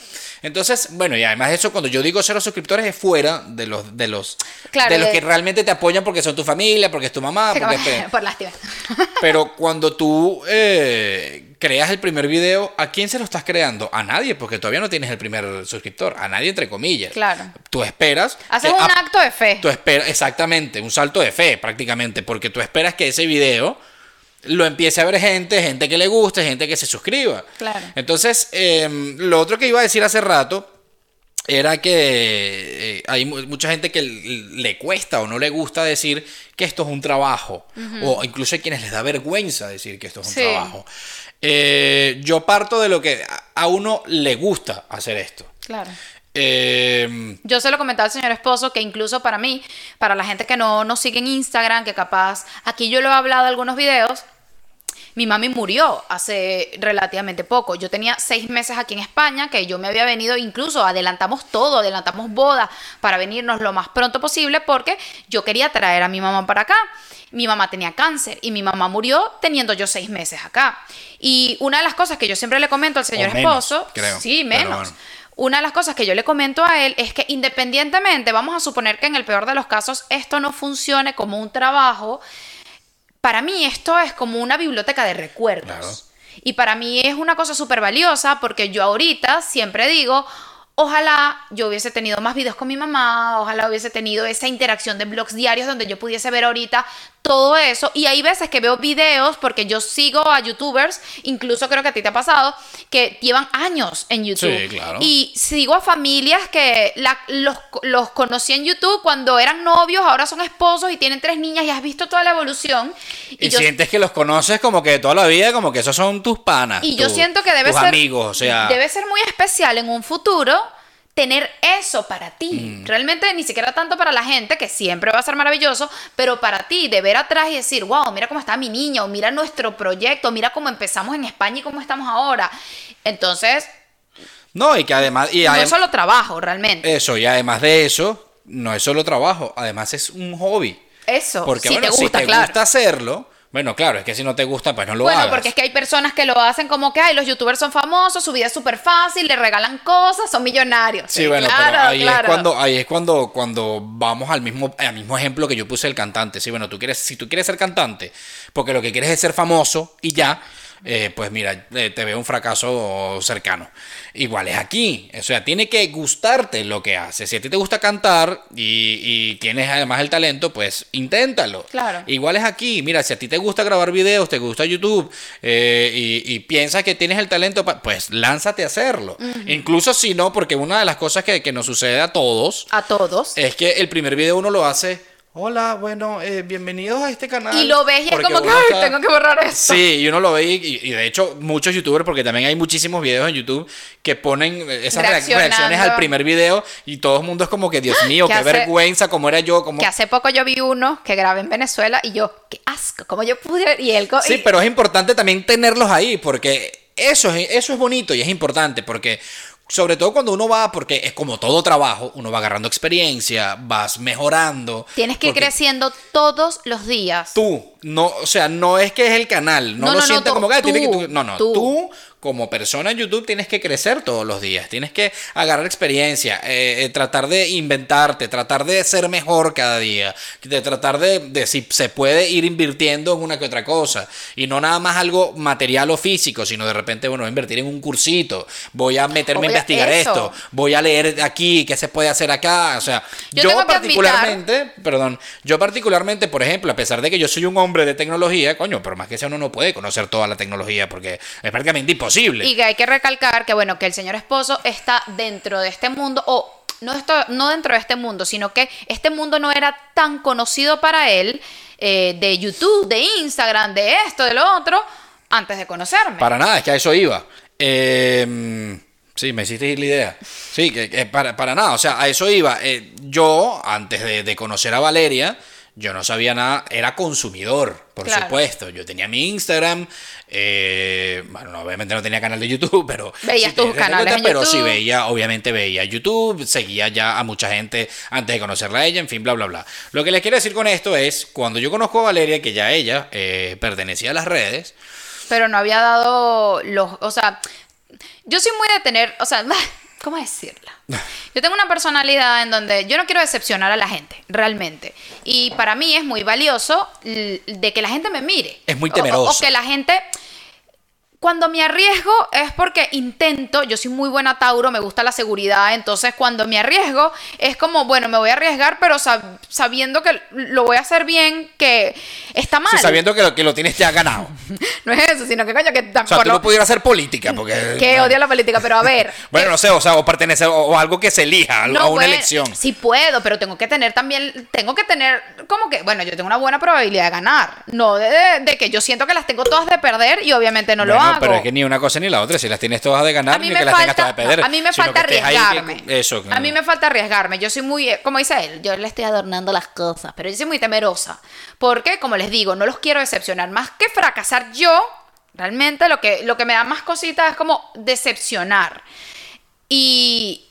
Entonces, bueno, y además eso, cuando yo digo cero suscriptores, es fuera de los, de los, Claro, de los de- que realmente te apoyan porque son tu familia, porque es tu mamá, porque (laughs) es- Por lástima. (laughs) pero cuando tú eh, creas el primer video, ¿a quién se lo estás creando? A nadie, porque todavía no tienes el primer suscriptor. A nadie, entre comillas. Claro. Tú esperas. Haces que un a- acto de fe. Tú esperas, exactamente, un salto de fe prácticamente, porque tú esperas que ese video lo empiece a ver gente, gente que le guste, gente que se suscriba. Claro. Entonces, em, lo otro que iba a decir hace rato era que eh, hay mu- mucha gente que le cuesta o no le gusta decir que esto es un trabajo, o incluso hay quienes les da vergüenza decir que esto es un Sí. trabajo. Eh, yo parto de lo que a- a uno le gusta hacer esto. Claro. Em, Yo se lo comentaba al señor esposo que incluso para mí, para la gente que no nos sigue en Instagram, que capaz, aquí yo lo he hablado en algunos videos, mi mami murió hace relativamente poco. Yo tenía seis meses aquí en España, que yo me había venido, incluso adelantamos todo, adelantamos boda para venirnos lo más pronto posible porque yo quería traer a mi mamá para acá. Mi mamá tenía cáncer y mi mamá murió teniendo yo seis meses acá. Y una de las cosas que yo siempre le comento al señor menos, esposo, creo, sí, menos. bueno. Una de las cosas que yo le comento a él es que independientemente, vamos a suponer que en el peor de los casos esto no funcione como un trabajo, para mí esto es como una biblioteca de recuerdos. Claro. Y para mí es una cosa súper valiosa porque yo ahorita siempre digo, ojalá yo hubiese tenido más videos con mi mamá, ojalá hubiese tenido esa interacción de blogs diarios donde yo pudiese ver ahorita todo eso. Y hay veces que veo videos porque yo sigo a youtubers, incluso creo que a ti te ha pasado, que llevan años en YouTube. Sí, claro. Y sigo a familias que la- los, los conocí en YouTube cuando eran novios, ahora son esposos y tienen tres niñas y has visto toda la evolución. y yo sientes que los conoces como que de toda la vida, como que esos son tus panas. Y yo siento que debe tus ser. amigos, o sea. Debe ser muy especial en un futuro tener eso para ti. Mm. Realmente ni siquiera tanto para la gente, que siempre va a ser maravilloso, pero para ti, de ver atrás y decir, wow, mira cómo está mi niña, o mira nuestro proyecto, mira cómo empezamos en España y cómo estamos ahora. Entonces, No, y que además... Y no adem- es solo trabajo, realmente. Eso, y además de eso, no es solo trabajo, además es un hobby. Eso, Porque si bueno, te gusta, si te claro. gusta hacerlo, bueno, claro, es que si no te gusta, pues no lo bueno, hagas. porque es que hay personas que lo hacen como que, ay, los youtubers son famosos, su vida es súper fácil, le regalan cosas, son millonarios. Sí, bueno, pero claro, ahí es cuando, ahí es cuando, cuando vamos al mismo, al mismo ejemplo que yo puse el cantante. Sí, bueno, tú quieres, si tú quieres ser cantante, porque lo que quieres es ser famoso y ya, eh, pues mira, eh, te veo un fracaso cercano. Igual es aquí. O sea, tiene que gustarte lo que haces. Si a ti te gusta cantar y, y tienes además el talento, pues inténtalo. Claro. Igual es aquí. Mira, si a ti te gusta grabar videos, te gusta YouTube eh, y, y piensas que tienes el talento, pues lánzate a hacerlo. Incluso si no, porque una de las cosas que, que nos sucede a todos A todos. es que el primer video uno lo hace. Hola, bueno, eh, bienvenidos a este canal. y lo ves y es como que, ay, tengo que borrar esto. Sí, y uno lo ve y, y de hecho muchos youtubers, porque también hay muchísimos videos en YouTube que ponen esas reacciones al primer video y todo el mundo es como que, Dios (gasps) mío, qué hace- vergüenza, cómo era yo, como... Que hace poco yo vi uno que grabé en Venezuela y yo, qué asco, como yo pude. Y él. co- Sí, y- pero es importante también tenerlos ahí, porque eso es, eso es bonito y es importante, porque sobre todo cuando uno va, porque es como todo trabajo, uno va agarrando experiencia, vas mejorando. Tienes que ir creciendo todos los días. Tú, no, o sea, no es que es el canal, no, No, lo no, sientes tú- como que "Ah, tiene que tú, tú-". no, no, tú. tú. Como persona en YouTube tienes que crecer todos los días, tienes que agarrar experiencia, eh, eh, tratar de inventarte, tratar de ser mejor cada día, de tratar de, de si se puede ir invirtiendo en una que otra cosa y no nada más algo material o físico, sino de repente, bueno, invertir en un cursito, voy a meterme a investigar eso. esto, voy a leer aquí qué se puede hacer acá, o sea, Yo yo, particularmente, perdón, yo particularmente, por ejemplo, a pesar de que yo soy un hombre de tecnología, coño, pero más que sea uno no puede conocer toda la tecnología porque es prácticamente imposible. Y que hay que recalcar que, bueno, que el señor esposo está dentro de este mundo, o no, esto, no dentro de este mundo, sino que este mundo no era tan conocido para él, eh, de YouTube, de Instagram, de esto, de lo otro, antes de conocerme. Para nada, es que a eso iba. Eh, sí, me hiciste ir la idea. Sí, que, que para, para nada, o sea, a eso iba. Eh, yo, antes de, de conocer a Valeria, yo no sabía nada, era consumidor, por Claro. supuesto. Yo tenía mi Instagram, eh, bueno, no, obviamente no tenía canal de YouTube, (laughs) pero... Veías tenía tus canales cuenta, en Pero sí veía, obviamente veía YouTube, seguía ya a mucha gente antes de conocerla a ella, en fin, bla, bla, bla. Lo que les quiero decir con esto es, cuando yo conozco a Valeria, que ya ella eh, pertenecía a las redes, pero no había dado los, o sea, yo soy muy de tener, o sea, (laughs) ¿cómo decirla? (laughs) Yo tengo una personalidad en donde yo no quiero decepcionar a la gente, realmente. Y para mí es muy valioso de que la gente me mire. Es muy O- o- temeroso. O, que la gente... Cuando me arriesgo es porque intento, yo soy muy buena Tauro, me gusta la seguridad, entonces cuando me arriesgo es como, bueno, me voy a arriesgar, pero sab- sabiendo que lo voy a hacer bien, que está mal. sí, sabiendo que lo, que lo tienes ya ganado. (laughs) No es eso, sino que coño, que O sea, tampoco... tú no pudieras hacer política, porque... (laughs) Que odia la política, pero a ver. (laughs) Bueno, no sé, o sea, o pertenecer, o, algo que se elija, no, a una bueno, elección. Sí puedo, pero tengo que tener también, tengo que tener, como que, bueno, yo tengo una buena probabilidad de ganar. No de, de- de que yo siento que las tengo todas de perder y obviamente no lo Bueno, hago. pero es que ni una cosa ni la otra, si las tienes todas de ganar, ni que las tengas falta, todas de perder. no, a mí me falta que- arriesgarme. eso. A mí me falta arriesgarme. Yo soy muy, como dice él, yo le estoy adornando las cosas, pero yo soy muy temerosa. Porque, como les digo, no los quiero decepcionar. Más que fracasar yo, realmente lo que, lo que me da más cositas es como decepcionar. Y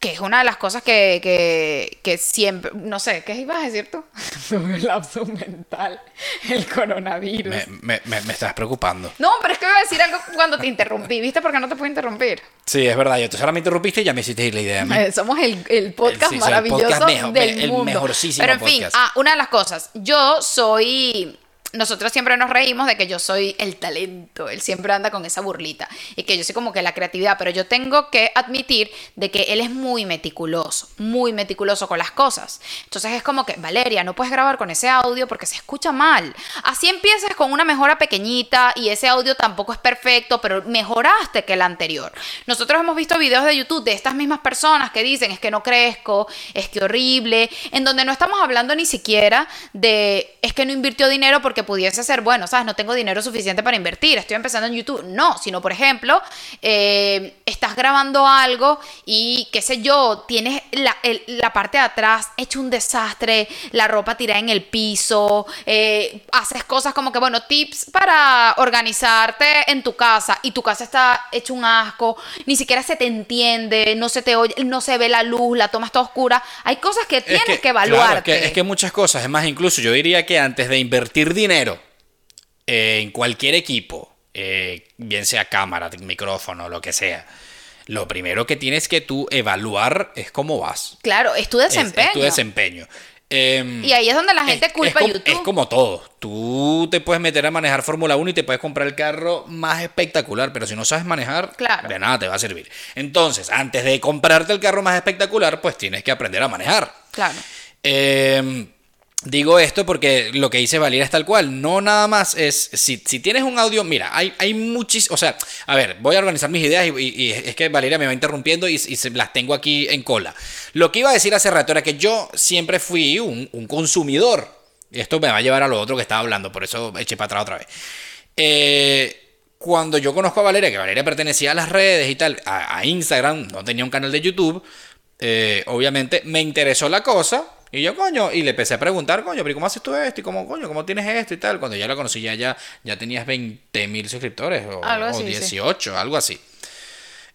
que es una de las cosas que, que, que siempre, no sé, ¿qué ibas a decir tú? (laughs) el lapso mental, el coronavirus. Me, me- me- me estás preocupando. No, pero es que iba a decir algo cuando te interrumpí, ¿viste? Porque no te puedo interrumpir. Sí, es verdad. Y entonces ahora me interrumpiste y ya me hiciste ir la idea. a mí. Eh, Somos el, el podcast sí, sí, el maravilloso podcast mejor- del el mundo. mejorcísimo Pero en fin, podcast. ah, una de las cosas. Yo soy. Nosotros siempre nos reímos de que yo soy el talento. Él siempre anda con esa burlita. Y que yo soy como que la creatividad. Pero yo tengo que admitir de que él es muy meticuloso. Muy meticuloso con las cosas. Entonces es como que, Valeria, no puedes grabar con ese audio porque se escucha mal. Así empieces con una mejora pequeñita y ese audio tampoco es perfecto, pero mejoraste que el anterior. Nosotros hemos visto videos de YouTube de estas mismas personas que dicen es que no crezco, es que horrible, en donde no estamos hablando ni siquiera de es que no invirtió dinero porque porque pudiese ser, bueno, ¿sabes? No tengo dinero suficiente para invertir, estoy empezando en YouTube. No, sino, por ejemplo, eh, estás grabando algo y, qué sé yo, tienes la, la, parte de atrás hecho un desastre, la ropa tirada en el piso, eh, haces cosas como que, bueno, tips para organizarte en tu casa y tu casa está hecho un asco, ni siquiera se te entiende, no se te oye, no se ve la luz, la toma está oscura. Hay cosas que tienes que, evaluar. es, que, muchas cosas, es más, incluso yo diría que antes de invertir dinero en cualquier equipo, eh, bien sea cámara, micrófono, lo que sea, lo primero que tienes que tú evaluar es cómo vas. Claro, es tu desempeño. Es, tu desempeño. Em, y ahí es donde la gente culpa a YouTube. Es como todo. Tú te puedes meter a manejar Fórmula 1 y te puedes comprar el carro más espectacular, pero si no sabes manejar, de nada te va a servir. Entonces, antes de comprarte el carro más espectacular, pues tienes que aprender a manejar. Claro. Eh, Digo esto porque lo que dice Valeria es tal cual. No nada más es. Si, tienes un audio. Mira, hay, hay muchísimos. O sea, a ver, voy a organizar mis ideas y, es que Valeria me va interrumpiendo y, las tengo aquí en cola. Lo que iba a decir hace rato era que yo siempre fui un, consumidor. Y esto me va a llevar a lo otro que estaba hablando, por eso eché para atrás otra vez. Eh, cuando yo conozco a Valeria, que Valeria pertenecía a las redes y tal, a, Instagram, no tenía un canal de YouTube, eh, obviamente me interesó la cosa y yo, coño, y le empecé a preguntar, coño, pero ¿cómo haces tú esto? Y cómo, coño, ¿cómo tienes esto y tal? Cuando ya la conocí, ya, ya, tenías 20 mil suscriptores o, o 18, algo así.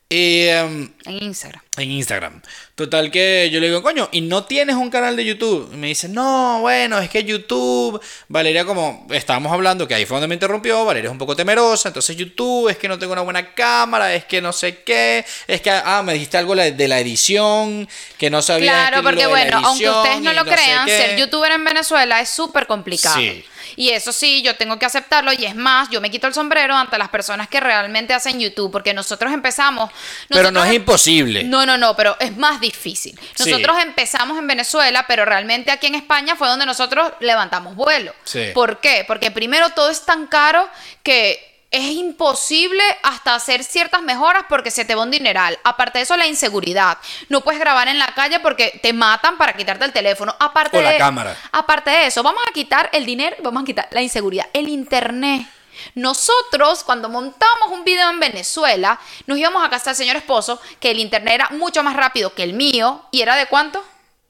Em, en Instagram. En Instagram. Total que yo le digo, coño, ¿y no tienes un canal de YouTube? Y me dice, no, bueno, es que YouTube, Valeria, como estábamos hablando, que ahí fue donde me interrumpió, Valeria es un poco temerosa, entonces YouTube, es que no tengo una buena cámara, es que no sé qué, es que, ah, me dijiste algo de la edición, que no sabía. Claro, porque bueno, aunque ustedes no lo crean, ser youtuber en Venezuela es súper complicado. Sí. Y eso sí, yo tengo que aceptarlo y es más, yo me quito el sombrero ante las personas que realmente hacen YouTube, porque nosotros empezamos... pero no es imposible. No, no, no, pero es más difícil. Nosotros empezamos en Venezuela, pero realmente aquí en España fue donde nosotros levantamos vuelo. ¿Por qué? Porque primero todo es tan caro que es imposible hasta hacer ciertas mejoras porque se te va un dineral. Aparte de eso, la inseguridad. No puedes grabar en la calle porque te matan para quitarte el teléfono. Aparte o la cámara. Aparte de eso, vamos a quitar el dinero, vamos a quitar la inseguridad, el internet. Nosotros, cuando montamos un video en Venezuela, nos íbamos a casa del señor esposo, que el internet era mucho más rápido que el mío. ¿Y era de cuánto?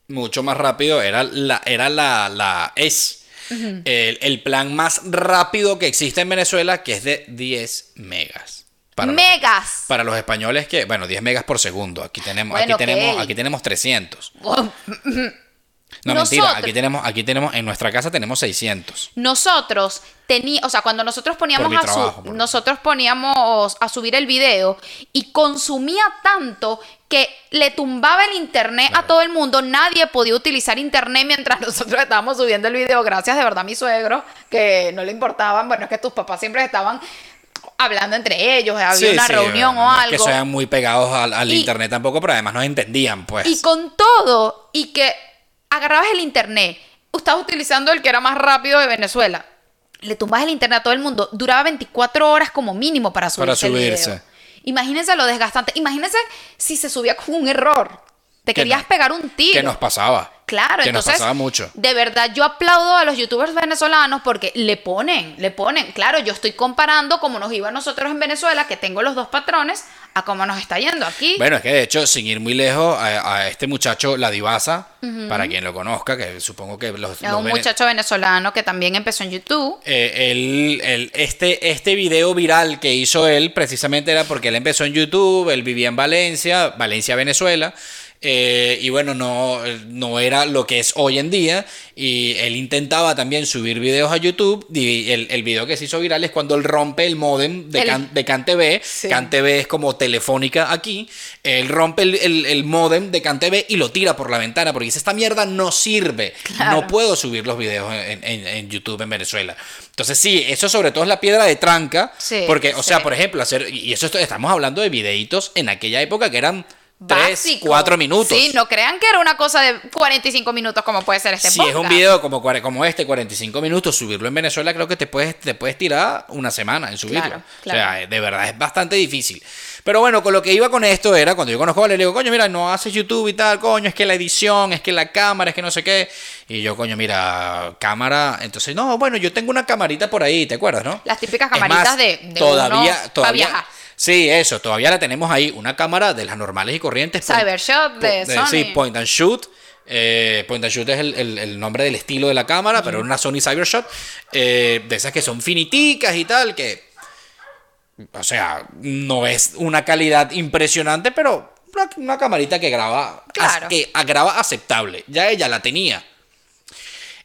Mucho más rápido, era la, era la, la es el, plan más rápido que existe en Venezuela, que es de 10 megas. Para megas. Los, para los españoles que, bueno, 10 megas por segundo. Aquí tenemos, aquí tenemos, aquí tenemos 300. No, mentira, aquí tenemos, aquí tenemos, en nuestra casa tenemos 600. Nosotros teníamos, o sea, cuando nosotros poníamos a nosotros poníamos a subir el video y consumía tanto que le tumbaba el internet a todo el mundo, nadie podía utilizar internet mientras (laughs) nosotros estábamos subiendo el video, gracias de verdad a mi suegro, que no le importaban, bueno, es que tus papás siempre estaban hablando entre ellos, había una reunión o algo. que sean muy pegados al, internet tampoco, pero además no entendían, pues. Y con todo, y que agarrabas el internet, estabas utilizando el que era más rápido de Venezuela, le tumbas el internet a todo el mundo, duraba 24 horas como mínimo para, subirse para subirse. Imagínense lo desgastante. Imagínense si se subía con un error. Te querías pegar un tiro. ¿Qué nos pasaba? Claro, que entonces, nos pasaba mucho. De verdad, yo aplaudo a los youtubers venezolanos porque le ponen, le ponen. Claro, yo estoy comparando cómo nos iba a nosotros en Venezuela, que tengo los dos patrones, a cómo nos está yendo aquí. Bueno, es que de hecho, sin ir muy lejos, a, este muchacho, La Divasa, para quien lo conozca, que supongo que los. Es un muchacho venezolano que también empezó en YouTube. Eh, este, este video viral que hizo él, precisamente era porque él empezó en YouTube, él vivía en Valencia, Valencia, Venezuela. Eh, y bueno, no, no era lo que es hoy en día. Y él intentaba también subir videos a YouTube. Y el, el video que se hizo viral es cuando él rompe el modem de, Can, de CanTV. CanTV es como telefónica aquí. Él rompe el, el, modem de CanTV y lo tira por la ventana porque dice: Esta mierda no sirve. No puedo subir los videos en, en, YouTube en Venezuela. Entonces, sí, eso sobre todo es la piedra de tranca. porque, o sea, por ejemplo, hacer. Y eso estamos hablando de videitos en aquella época que eran 3, básico. 4 minutos. Sí, no crean que era una cosa de 45 minutos como puede ser este si es un video como, como este, 45 minutos, subirlo en Venezuela, creo que te puedes, te puedes tirar una semana en subirlo. Claro, O claro. sea, de verdad es bastante difícil. Pero bueno, con lo que iba con esto era, cuando yo conozco a Valeria, le digo, coño, mira, no haces YouTube y tal, coño, es que la edición, es que la cámara, es que no sé qué. Y yo, coño, mira, cámara. Entonces, no, bueno, yo tengo una camarita por ahí, ¿te acuerdas, no? Las típicas camaritas más, de- de todavía, todavía. viajar. Sí, eso, todavía la tenemos ahí, una cámara de las normales y corrientes. Cybershot de po- Sony. Sí, point and shoot. Eh, point and shoot es el, el- el nombre del estilo de la cámara, pero es una Sony Cybershot. eh, de esas que son finiticas y tal, que. O sea, no es una calidad impresionante, pero una, una camarita que graba, Claro. que graba aceptable. Ya ella la tenía.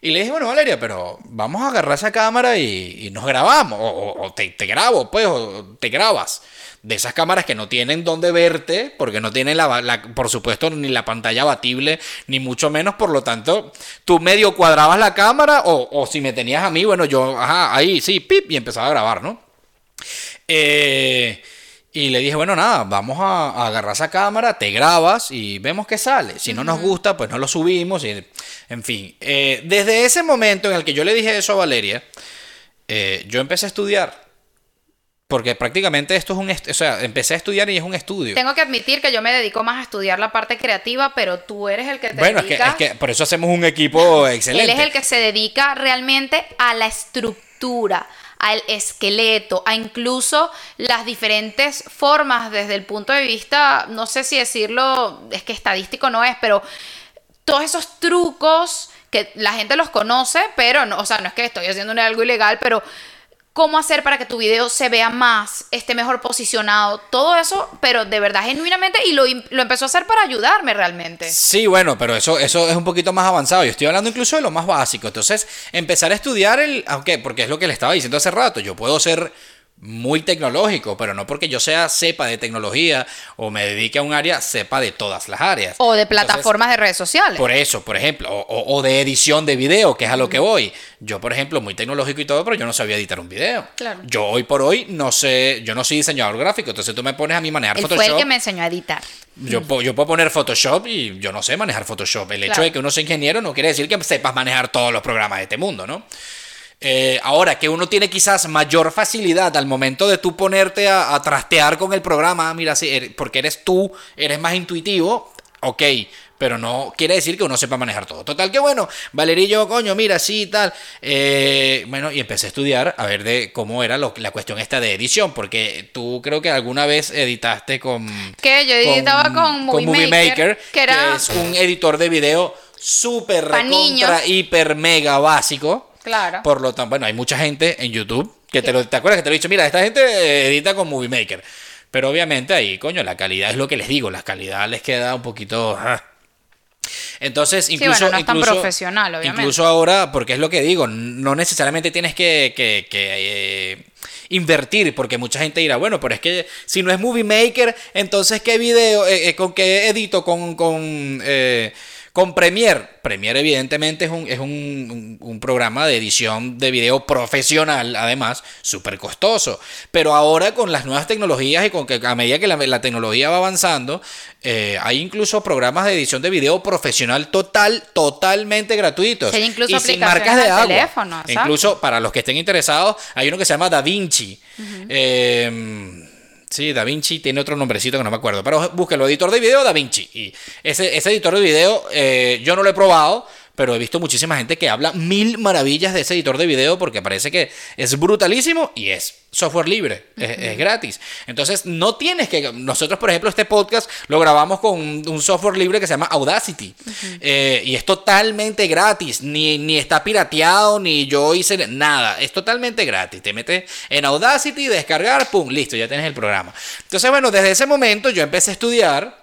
Y le dije, bueno, Valeria, pero vamos a agarrar esa cámara y, nos grabamos. O, te, grabo, pues, o te grabas. De esas cámaras que no tienen dónde verte, porque no tienen, la, por supuesto, ni la pantalla abatible, ni mucho menos. Por lo tanto, tú medio cuadrabas la cámara, o, o si me tenías a mí, bueno, yo, ajá, ahí, sí, pip, y empezaba a grabar, ¿no? Eh, y le dije, bueno, nada, vamos a, a agarrar esa cámara, te grabas y vemos qué sale. Si no nos gusta, pues no lo subimos. Y, en fin, eh, desde ese momento en el que yo le dije eso a Valeria, eh, yo empecé a estudiar. Porque prácticamente esto es un... O sea, empecé a estudiar y es un estudio. Tengo que admitir que yo me dedico más a estudiar la parte creativa, pero tú eres el que te bueno, es que, es que por eso hacemos un equipo excelente. (laughs) Él es el que se dedica realmente a la estructura, al esqueleto, a incluso las diferentes formas desde el punto de vista, no sé si decirlo, es que estadístico no es, pero todos esos trucos que la gente los conoce, pero no, o sea, no es que estoy haciendo algo ilegal, pero cómo hacer para que tu video se vea más, esté mejor posicionado, todo eso, pero de verdad genuinamente y lo, lo empezó a hacer para ayudarme realmente. Sí, bueno, pero eso, eso es un poquito más avanzado. Yo estoy hablando incluso de lo más básico. Entonces, empezar a estudiar el. Aunque, porque es lo que le estaba diciendo hace rato. Yo puedo ser muy tecnológico, pero no porque yo sea sepa de tecnología o me dedique a un área, sepa de todas las áreas. O de Entonces, plataformas de redes sociales. por eso, por ejemplo, o, o- o de edición de video, que es a lo que voy. Yo, por ejemplo, muy tecnológico y todo, pero yo no sabía editar un video. Claro. Yo hoy por hoy no sé, yo no soy diseñador gráfico, entonces tú me pones a mí manejar Él Photoshop. fue el que me enseñó a editar. Yo, puedo- yo puedo poner Photoshop y yo no sé manejar Photoshop. El hecho de que uno sea ingeniero no quiere decir que sepas manejar todos los programas de este mundo, ¿no? Eh, ahora, que uno tiene quizás mayor facilidad al momento de tú ponerte a, a trastear con el programa, mira, sí, eres- porque eres tú, eres más intuitivo, ok, pero no quiere decir que uno sepa manejar todo. Total que bueno, Valerillo, coño, mira, sí, tal. Eh, bueno, y empecé a estudiar a ver de cómo era lo- la cuestión esta de edición, porque tú creo que alguna vez editaste con... Que yo editaba con, Movie, Maker, que era es un editor de video súper recontra, hiper, mega básico. Claro. Por lo tanto, bueno, hay mucha gente en YouTube que te, lo, ¿te acuerdas que te lo he dicho? Mira, esta gente edita con Movie Maker. Pero obviamente ahí, coño, la calidad es lo que les digo, la calidad les queda un poquito... ah. Entonces, incluso, bueno, no es tan incluso- profesional, obviamente. Incluso ahora, porque es lo que digo, no necesariamente tienes que, que- que, eh, invertir, porque mucha gente dirá, bueno, pero es que si no es Movie Maker, entonces ¿qué video, eh, eh, con qué edito con, con, con Premiere? Premiere evidentemente es un, es un, un- un programa de edición de video profesional, además, súper costoso. Pero ahora con las nuevas tecnologías y con que a medida que la, la tecnología va avanzando, eh, hay incluso programas de edición de video profesional total, totalmente gratuitos. Sí, incluso y sin aplicaciones marcas de al agua. teléfono, exacto. Incluso para los que estén interesados, hay uno que se llama Da Vinci. Eh, sí, Da Vinci tiene otro nombrecito que no me acuerdo. Pero búsquelo, editor de video Da Vinci. Y ese, ese editor de video eh, yo no lo he probado. Pero he visto muchísima gente que habla mil maravillas de ese editor de video porque parece que es brutalísimo y es software libre, es, es gratis. Entonces no tienes que... Nosotros, por ejemplo, este podcast lo grabamos con un, un software libre que se llama Audacity Eh, y es totalmente gratis, ni, ni está pirateado, ni yo hice nada, es totalmente gratis. Te metes en Audacity, descargar, pum, listo, ya tienes el programa. Entonces, bueno, desde ese momento yo empecé a estudiar.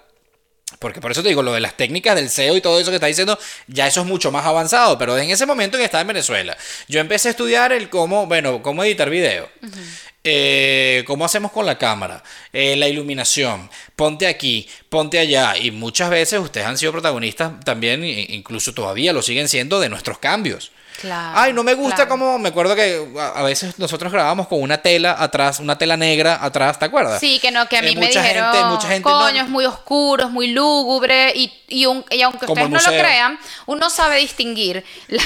Porque por eso te digo, lo de las técnicas del SEO y todo eso que está diciendo, ya eso es mucho más avanzado. Pero en ese momento que estaba en Venezuela, yo empecé a estudiar el cómo, bueno, cómo editar video. Eh, cómo hacemos con la cámara, Eh, la iluminación, ponte aquí, ponte allá. Y muchas veces ustedes han sido protagonistas también, incluso todavía lo siguen siendo, de nuestros cambios. Claro, Ay, no me gusta claro. como, me acuerdo que a veces nosotros grabábamos con una tela atrás, una tela negra atrás, ¿te acuerdas? Sí, que no, que a mí Eh, me dijeron, gente- mucha gente no- coño, es muy oscuro, es muy lúgubre, y, y, un- y aunque ustedes no lo crean, uno sabe distinguir, la-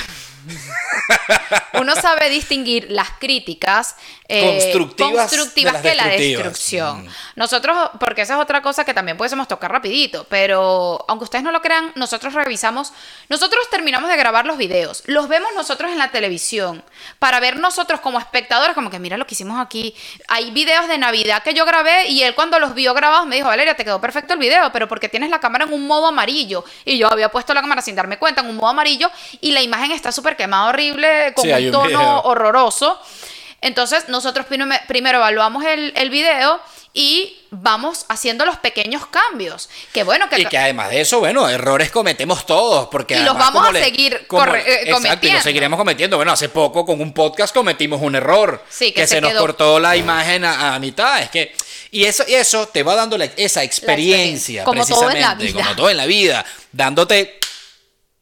(laughs) uno sabe distinguir las críticas eh, Constructivas constructivas de que la destrucción. Mm. Nosotros, porque esa es otra cosa que también pudiésemos tocar rapidito, pero aunque ustedes no lo crean, nosotros revisamos, nosotros terminamos de grabar los videos, los vemos nosotros en la televisión, para ver nosotros como espectadores, como que mira lo que hicimos aquí. Hay videos de Navidad que yo grabé y él cuando los vio grabados me dijo, Valeria, te quedó perfecto el video, pero porque tienes la cámara en un modo amarillo. Y yo había puesto la cámara sin darme cuenta en un modo amarillo y la imagen está súper quemada, horrible, con Sí, un tono video. horroroso. Entonces, nosotros primero, evaluamos el, el video y vamos haciendo los pequeños cambios. Que bueno, que, Y que además de eso, bueno, errores cometemos todos. Porque Y los vamos a le- seguir como- corre- eh, Exacto, y cometiendo. lo seguiremos cometiendo. Bueno, hace poco con un podcast cometimos un error. Sí, que que se se, nos cortó la imagen a, a mitad. Es que. Y eso, y eso te va dando la- esa experiencia. Como todo en la precisamente, vida. Como todo en la vida. Dándote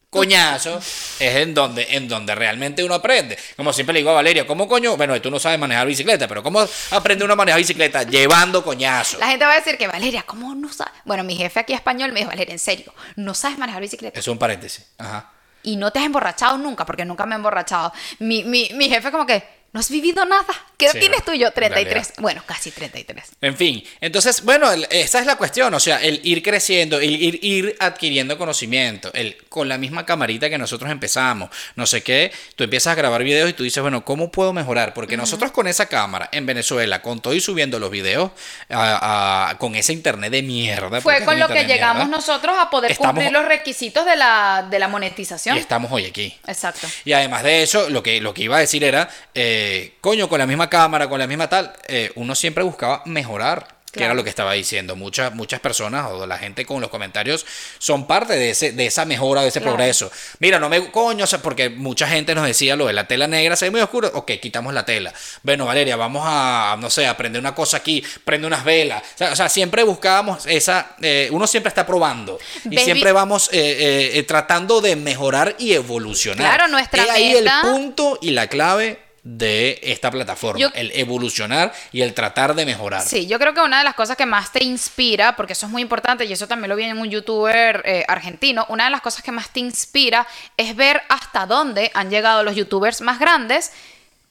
coñazo es en donde, en donde realmente uno aprende. Como siempre le digo a Valeria, ¿cómo coño? Bueno, tú no sabes manejar bicicleta, pero ¿cómo aprende uno a manejar bicicleta? Llevando coñazo. la gente va a decir que Valeria, ¿cómo no sabes? Bueno, mi jefe aquí español me dijo, Valeria, en serio, no sabes manejar bicicleta. Es un paréntesis. Ajá. Y no te has emborrachado nunca, porque nunca me he emborrachado. Mi, mi, mi jefe como que, no has vivido nada. ¿Qué edad Sí, tienes tú y yo? en 33. realidad. Bueno, casi 33. En fin, entonces, bueno, esa es la cuestión, o sea, el ir creciendo, el ir, ir adquiriendo conocimiento, el con la misma camarita que nosotros empezamos, no sé qué, tú empiezas a grabar videos y tú dices, bueno, ¿cómo puedo mejorar? Porque nosotros con esa cámara en Venezuela, con todo y subiendo los videos, a- a- con ese internet de mierda. Fue con lo que llegamos mierda, nosotros a poder Estamos- cumplir los requisitos de la, de la monetización. Y estamos hoy aquí. Exacto. Y además de eso, lo que, lo que iba a decir era, eh, coño, con la misma cámara, con la misma tal, eh, uno siempre buscaba mejorar. Que era lo que estaba diciendo. Muchas, muchas personas o la gente con los comentarios son parte de, ese, de esa mejora, de ese Claro. progreso. Mira, no me. Coño, o sea, porque mucha gente nos decía lo de la tela negra se ve muy oscuro. Ok, quitamos la tela. Bueno, Valeria, vamos a, no sé, a prender una cosa aquí, prende unas velas. O sea, o sea, siempre buscábamos esa. eh, uno siempre está probando. Y siempre vamos eh, eh, eh, tratando de mejorar y evolucionar. Claro, nuestra Es ahí meta- el punto y la clave de esta plataforma. Yo- el evolucionar y el tratar de mejorar. Sí, yo creo que una de las cosas que más te inspira, porque eso es muy importante y eso también lo vi en un youtuber eh, argentino, una de las cosas que más te inspira es ver hasta dónde han llegado los youtubers más grandes,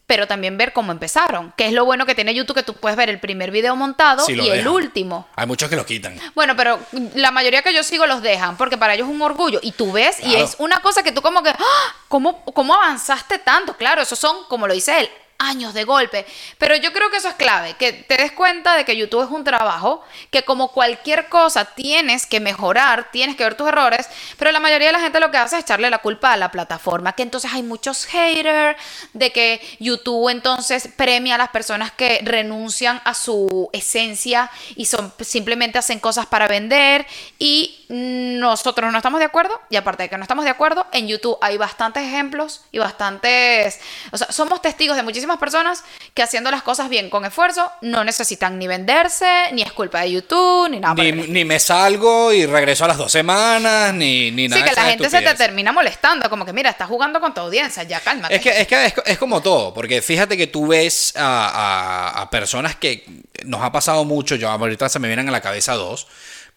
pero también ver cómo empezaron, que es lo bueno que tiene YouTube, que tú puedes ver el primer video montado Sí, y el último. Hay muchos que lo quitan. Bueno, pero la mayoría que yo sigo los dejan, porque para ellos es un orgullo. Y tú ves, y es una cosa que tú como que, ¡ah! ¿cómo, ¿cómo avanzaste tanto? Claro, esos son, como lo dice él, años de golpe. Pero yo creo que eso es clave, que te des cuenta de que YouTube es un trabajo, que como cualquier cosa tienes que mejorar, tienes que ver tus errores, pero la mayoría de la gente lo que hace es echarle la culpa a la plataforma, que entonces hay muchos haters, de que YouTube entonces premia a las personas que renuncian a su esencia y son simplemente hacen cosas para vender y nosotros no estamos de acuerdo y aparte de que no estamos de acuerdo en YouTube hay bastantes ejemplos y bastantes o sea somos testigos de muchísimas personas que haciendo las cosas bien con esfuerzo no necesitan ni venderse ni es culpa de YouTube ni nada Ni, ni me salgo y regreso a las dos semanas, ni, ni nada Sí, que la gente se te termina molestando, como que mira, estás jugando con tu audiencia, ya cálmate. Es que, es, que es, es como todo, porque fíjate que tú ves a, a- a personas que nos ha pasado mucho, yo ahorita se me vienen a la cabeza dos,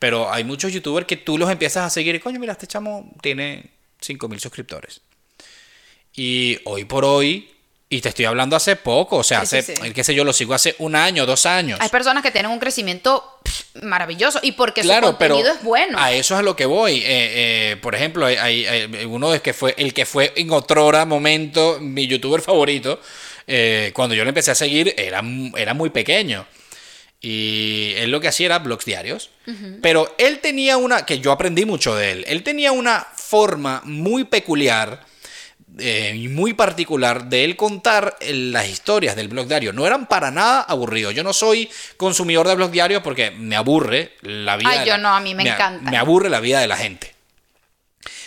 pero hay muchos youtubers que tú los empiezas a seguir y coño, mira, este chamo tiene 5000 suscriptores. Y hoy por hoy, y te estoy hablando hace poco, o sea, Sí, hace, sí, sí. qué sé yo, lo sigo hace un año, dos años. Hay personas que tienen un crecimiento pff, maravilloso y porque Claro, su contenido pero es bueno. a eso es a lo que voy. Eh, eh, por ejemplo, hay, hay- hay uno de que fue el que fue en otrora momento mi youtuber favorito. eh, cuando yo lo empecé a seguir, era, era muy pequeño. Y él lo que hacía era blogs diarios. Pero él tenía una, que yo aprendí mucho de él, él tenía una forma muy peculiar eh, y muy particular de él contar las historias del blog diario. No eran para nada aburridos. Yo no soy consumidor de blog diario porque me aburre la vida. Ay, de yo la- no, a mí me a- encanta. Me aburre la vida de la gente.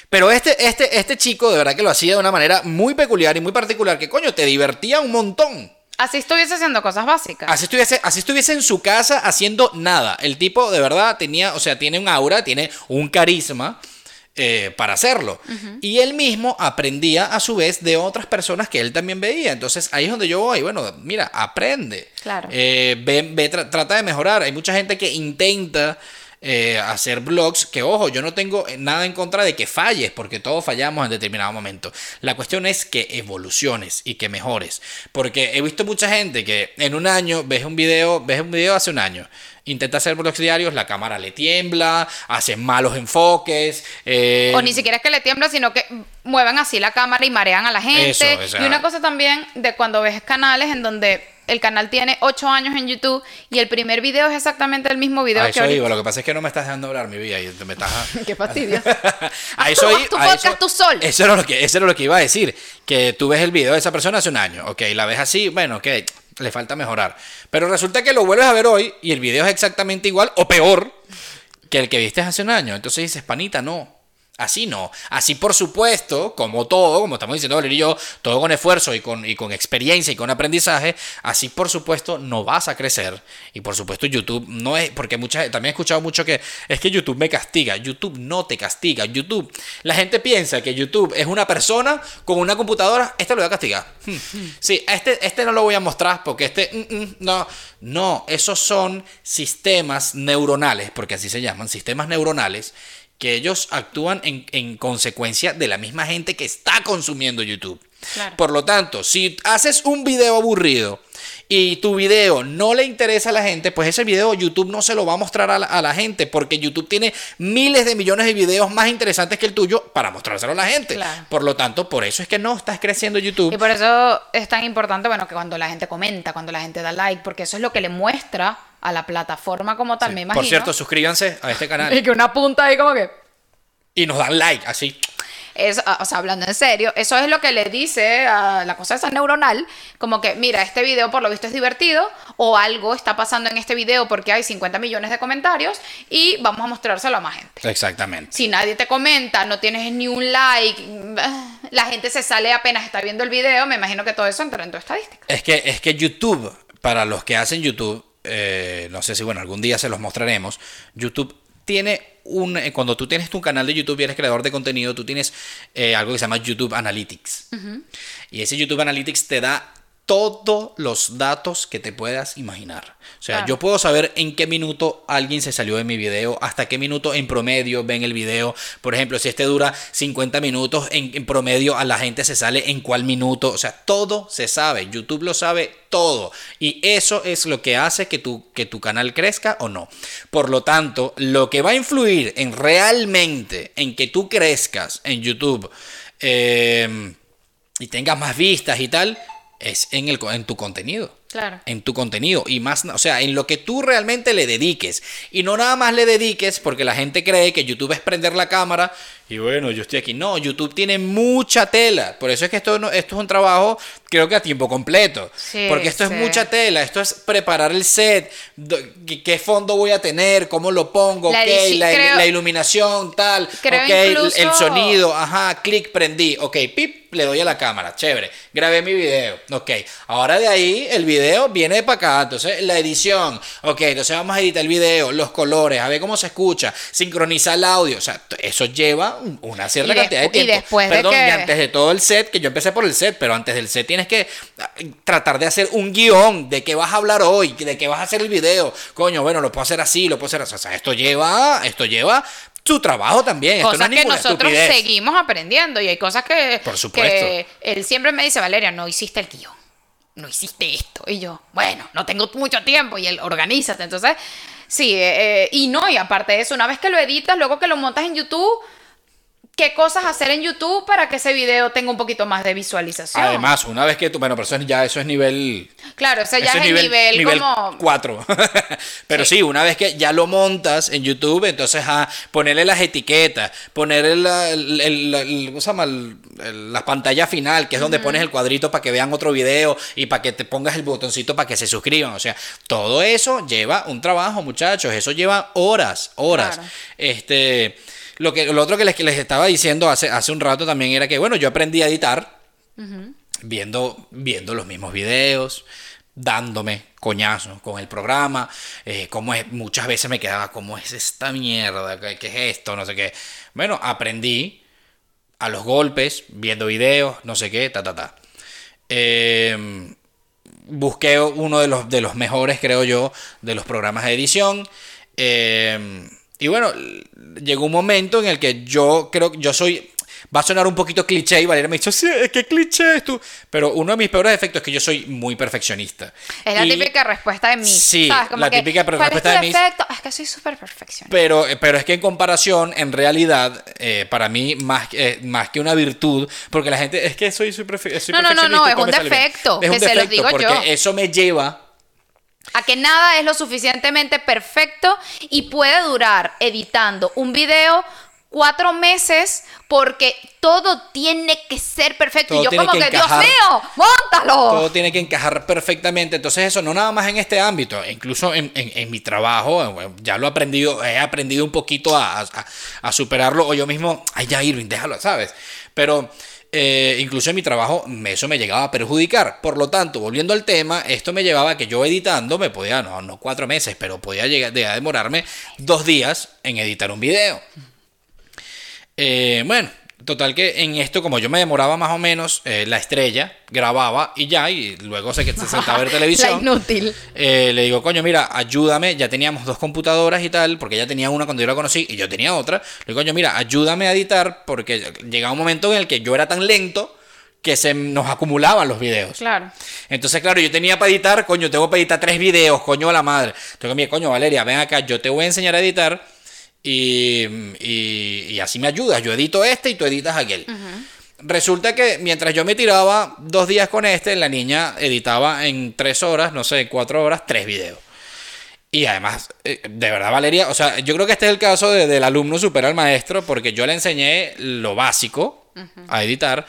Pero este, este, este chico de verdad que lo hacía de una manera muy peculiar y muy particular, que coño, te divertía un montón. Así estuviese haciendo cosas básicas. Así estuviese, así estuviese en su casa haciendo nada. El tipo de verdad tenía, o sea, tiene un aura, tiene un carisma eh, para hacerlo. Y él mismo aprendía a su vez de otras personas que él también veía. Entonces ahí es donde yo voy. Bueno, mira, aprende. Claro. Eh, ve, ve, tra- trata de mejorar. Hay mucha gente que intenta eh, hacer blogs que, ojo, yo no tengo nada en contra de que falles, porque todos fallamos en determinado momento. La cuestión es que evoluciones y que mejores. Porque he visto mucha gente que en un año ves un video, ves un video hace un año. Intenta hacer blogs diarios, la cámara le tiembla, hace malos enfoques. eh, O ni siquiera es que le tiembla, sino que mueven así la cámara y marean a la gente. Eso, o sea- y una cosa también de cuando ves canales en donde el canal tiene 8 años en YouTube y el primer video es exactamente el mismo video a que eso ahorita. iba. Lo que pasa es que no me estás dejando hablar mi vida y me estás. (laughs) Qué fastidio. (laughs) a eso tu a podcast eso- tú solo. Eso era, lo que, eso era lo que iba a decir. Que tú ves el video de esa persona hace un año. Ok, la ves así, bueno, ok, le falta mejorar. Pero resulta que lo vuelves a ver hoy y el video es exactamente igual o peor que el que viste hace un año. Entonces dices, panita, no. Así no. Así por supuesto, como todo, como estamos diciendo Valeria y yo, todo con esfuerzo y con, y con experiencia y con aprendizaje, así por supuesto no vas a crecer. Y por supuesto YouTube no es, porque muchas, también he escuchado mucho que es que YouTube me castiga. YouTube no te castiga. YouTube, la gente piensa que YouTube es una persona con una computadora, este lo voy a castigar. Hmm. (laughs) Sí, este, este no lo voy a mostrar porque este, mm, mm, no. No, esos son sistemas neuronales, porque así se llaman, sistemas neuronales que ellos actúan en, en consecuencia de la misma gente que está consumiendo YouTube. Claro. Por lo tanto, si haces un video aburrido y tu video no le interesa a la gente, pues ese video YouTube no se lo va a mostrar a la, a la gente porque YouTube tiene miles de millones de videos más interesantes que el tuyo para mostrárselo a la gente. Claro. Por lo tanto, por eso es que no estás creciendo YouTube. Y por eso es tan importante, bueno, que cuando la gente comenta, cuando la gente da like, porque eso es lo que le muestra a la plataforma como tal, me imagino. Por cierto, suscríbanse a este canal (laughs) Y que una punta ahí como que... y nos dan like, así. Es, ah, o sea, hablando en serio, eso es lo que le dice a la cosa esa neuronal, como que, mira, este video por lo visto es divertido, o algo está pasando en este video porque hay 50 millones de comentarios, y vamos a mostrárselo a más gente. Exactamente. Si nadie te comenta, no tienes ni un like, la gente se sale apenas está viendo el video, me imagino que todo eso entra en tu estadística. Es que, es que YouTube, para los que hacen YouTube, eh, no sé si bueno, algún día se los mostraremos, YouTube tiene un... eh, Cuando tú tienes tu canal de YouTube y eres creador de contenido, tú tienes eh, algo que se llama YouTube Analytics. Y ese YouTube Analytics te da todos los datos que te puedas imaginar. O sea, Claro. yo puedo saber en qué minuto alguien se salió de mi video, hasta qué minuto en promedio ven el video. Por ejemplo, si este dura 50 minutos, en, en promedio a la gente se sale en cuál minuto. O sea, todo se sabe. YouTube lo sabe todo. Y eso es lo que hace que tu, que tu canal crezca o no. Por lo tanto, lo que va a influir en realmente en que tú crezcas en YouTube eh, y tengas más vistas y tal, es en, el, en tu contenido. Claro. en tu contenido. Y más, o sea, en lo que tú realmente le dediques. Y no nada más le dediques porque la gente cree que YouTube es prender la cámara y bueno, yo estoy aquí. No, YouTube tiene mucha tela, por eso es que esto, no- esto es un trabajo creo que a tiempo completo, Sí, porque esto sí. es mucha tela, esto es preparar el set, qué, fondo voy a tener, cómo lo pongo, La ok, edici- la, creo- la iluminación, tal, creo ok, el- el incluso- sonido, ajá, clic, prendí, ok, pip, le doy a la cámara, chévere, grabé mi video, ok, ahora de ahí el video viene para acá, entonces la edición, ok, entonces vamos a editar el video, los colores, a ver cómo se escucha, sincronizar el audio, o sea, eso lleva un- una cierta Y cantidad de despu- y tiempo. después de Perdón, que- y antes de todo el set, que yo empecé por el set, pero antes del set tienes que ah, tratar de hacer un guion de qué vas a hablar hoy, de qué vas a hacer el video, coño, bueno, lo puedo hacer así, lo puedo hacer así, o sea, esto lleva, esto lleva su trabajo también, esto no Cosas es que nosotros estupidez. seguimos aprendiendo y hay cosas que, Por supuesto. que él siempre me dice, Valeria, no hiciste el guion, no hiciste esto. Y yo, bueno, no tengo mucho tiempo y él, organízate. Entonces, sí, eh, eh, y no, y aparte de eso, una vez que lo editas, luego que lo montas en YouTube, ¿qué cosas hacer en YouTube para que ese video tenga un poquito más de visualización? Además, una vez que tú, bueno, pero eso es- ya eso es nivel claro, ese ya es el nivel, como... 4. (laughs) Pero sí. Sí. una vez que ya lo montas en YouTube, entonces a ponerle las etiquetas, ponerle la, el- el- el- ¿cómo se llama? La pantalla final, que es donde pones el cuadrito para que vean otro video y para que te pongas el botoncito para que se suscriban. O sea, todo eso lleva un trabajo, muchachos. Eso lleva horas, horas. Claro. Este, lo, que, lo otro que les, que les estaba diciendo hace, hace un rato también era que, bueno, yo aprendí a editar viendo, viendo los mismos videos, dándome coñazos con el programa, eh, como es, muchas veces me quedaba, ¿cómo es esta mierda? ¿Qué, ¿Qué, es esto? No sé qué. Bueno, aprendí a los golpes, viendo videos, no sé qué, ta, ta, ta. Eh, busqué uno de los, de los mejores, creo yo, de los programas de edición. Eh, y bueno, llegó un momento en el que yo creo que yo soy Va a sonar un poquito cliché y Valeria me ha dicho, sí, es que cliché es tú. Pero uno de mis peores defectos es que yo soy muy perfeccionista. Es la típica respuesta de mí. Sí, la típica respuesta de mí. Es que soy súper perfeccionista. Pero, pero es que en comparación, en realidad, eh, para mí, más, eh, más que una virtud, porque la gente, es que soy, soy, perfeccionista. No, no, no, no, es un defecto. Es un que defecto se lo digo porque eso me lleva a que nada es lo suficientemente perfecto y puede durar editando un video cuatro meses porque todo tiene que ser perfecto. y yo como que, Dios mío, montalo. Todo tiene que encajar perfectamente. Entonces eso no nada más en este ámbito, incluso en, mi trabajo, eh, ya lo he aprendido, he aprendido un poquito a, superarlo. O yo mismo, ay ya Irving, déjalo, ¿sabes? Pero... Eh, incluso en mi trabajo eso me llegaba a perjudicar. Por lo tanto, volviendo al tema, esto me llevaba a que yo editando me podía, no, no cuatro meses, pero podía llegar, a demorarme dos días en editar un video. Eh, bueno, total que en esto, como yo me demoraba más o menos, eh, la estrella grababa y ya, y luego se, se sentaba a ver (laughs) televisión. inútil. Eh, le digo, coño, mira, ayúdame. Ya teníamos dos computadoras y tal, porque ella tenía una cuando yo la conocí y yo tenía otra. Le digo, coño, mira, ayúdame a editar, porque llegaba un momento en el que yo era tan lento que se nos acumulaban los videos. Claro. Entonces, claro, yo tenía para editar, coño, tengo para editar tres videos, coño, a la madre. Entonces, mira, coño, Valeria, ven acá, yo te voy a enseñar a editar y, y, así me ayudas. Yo edito este y tú editas aquel. Resulta que mientras yo me tiraba dos días con este, la niña editaba en tres horas, no sé, cuatro horas, tres videos. Y además, eh, de verdad, Valeria, o sea, yo creo que este es el caso del alumno supera al maestro, porque yo le enseñé lo básico a editar.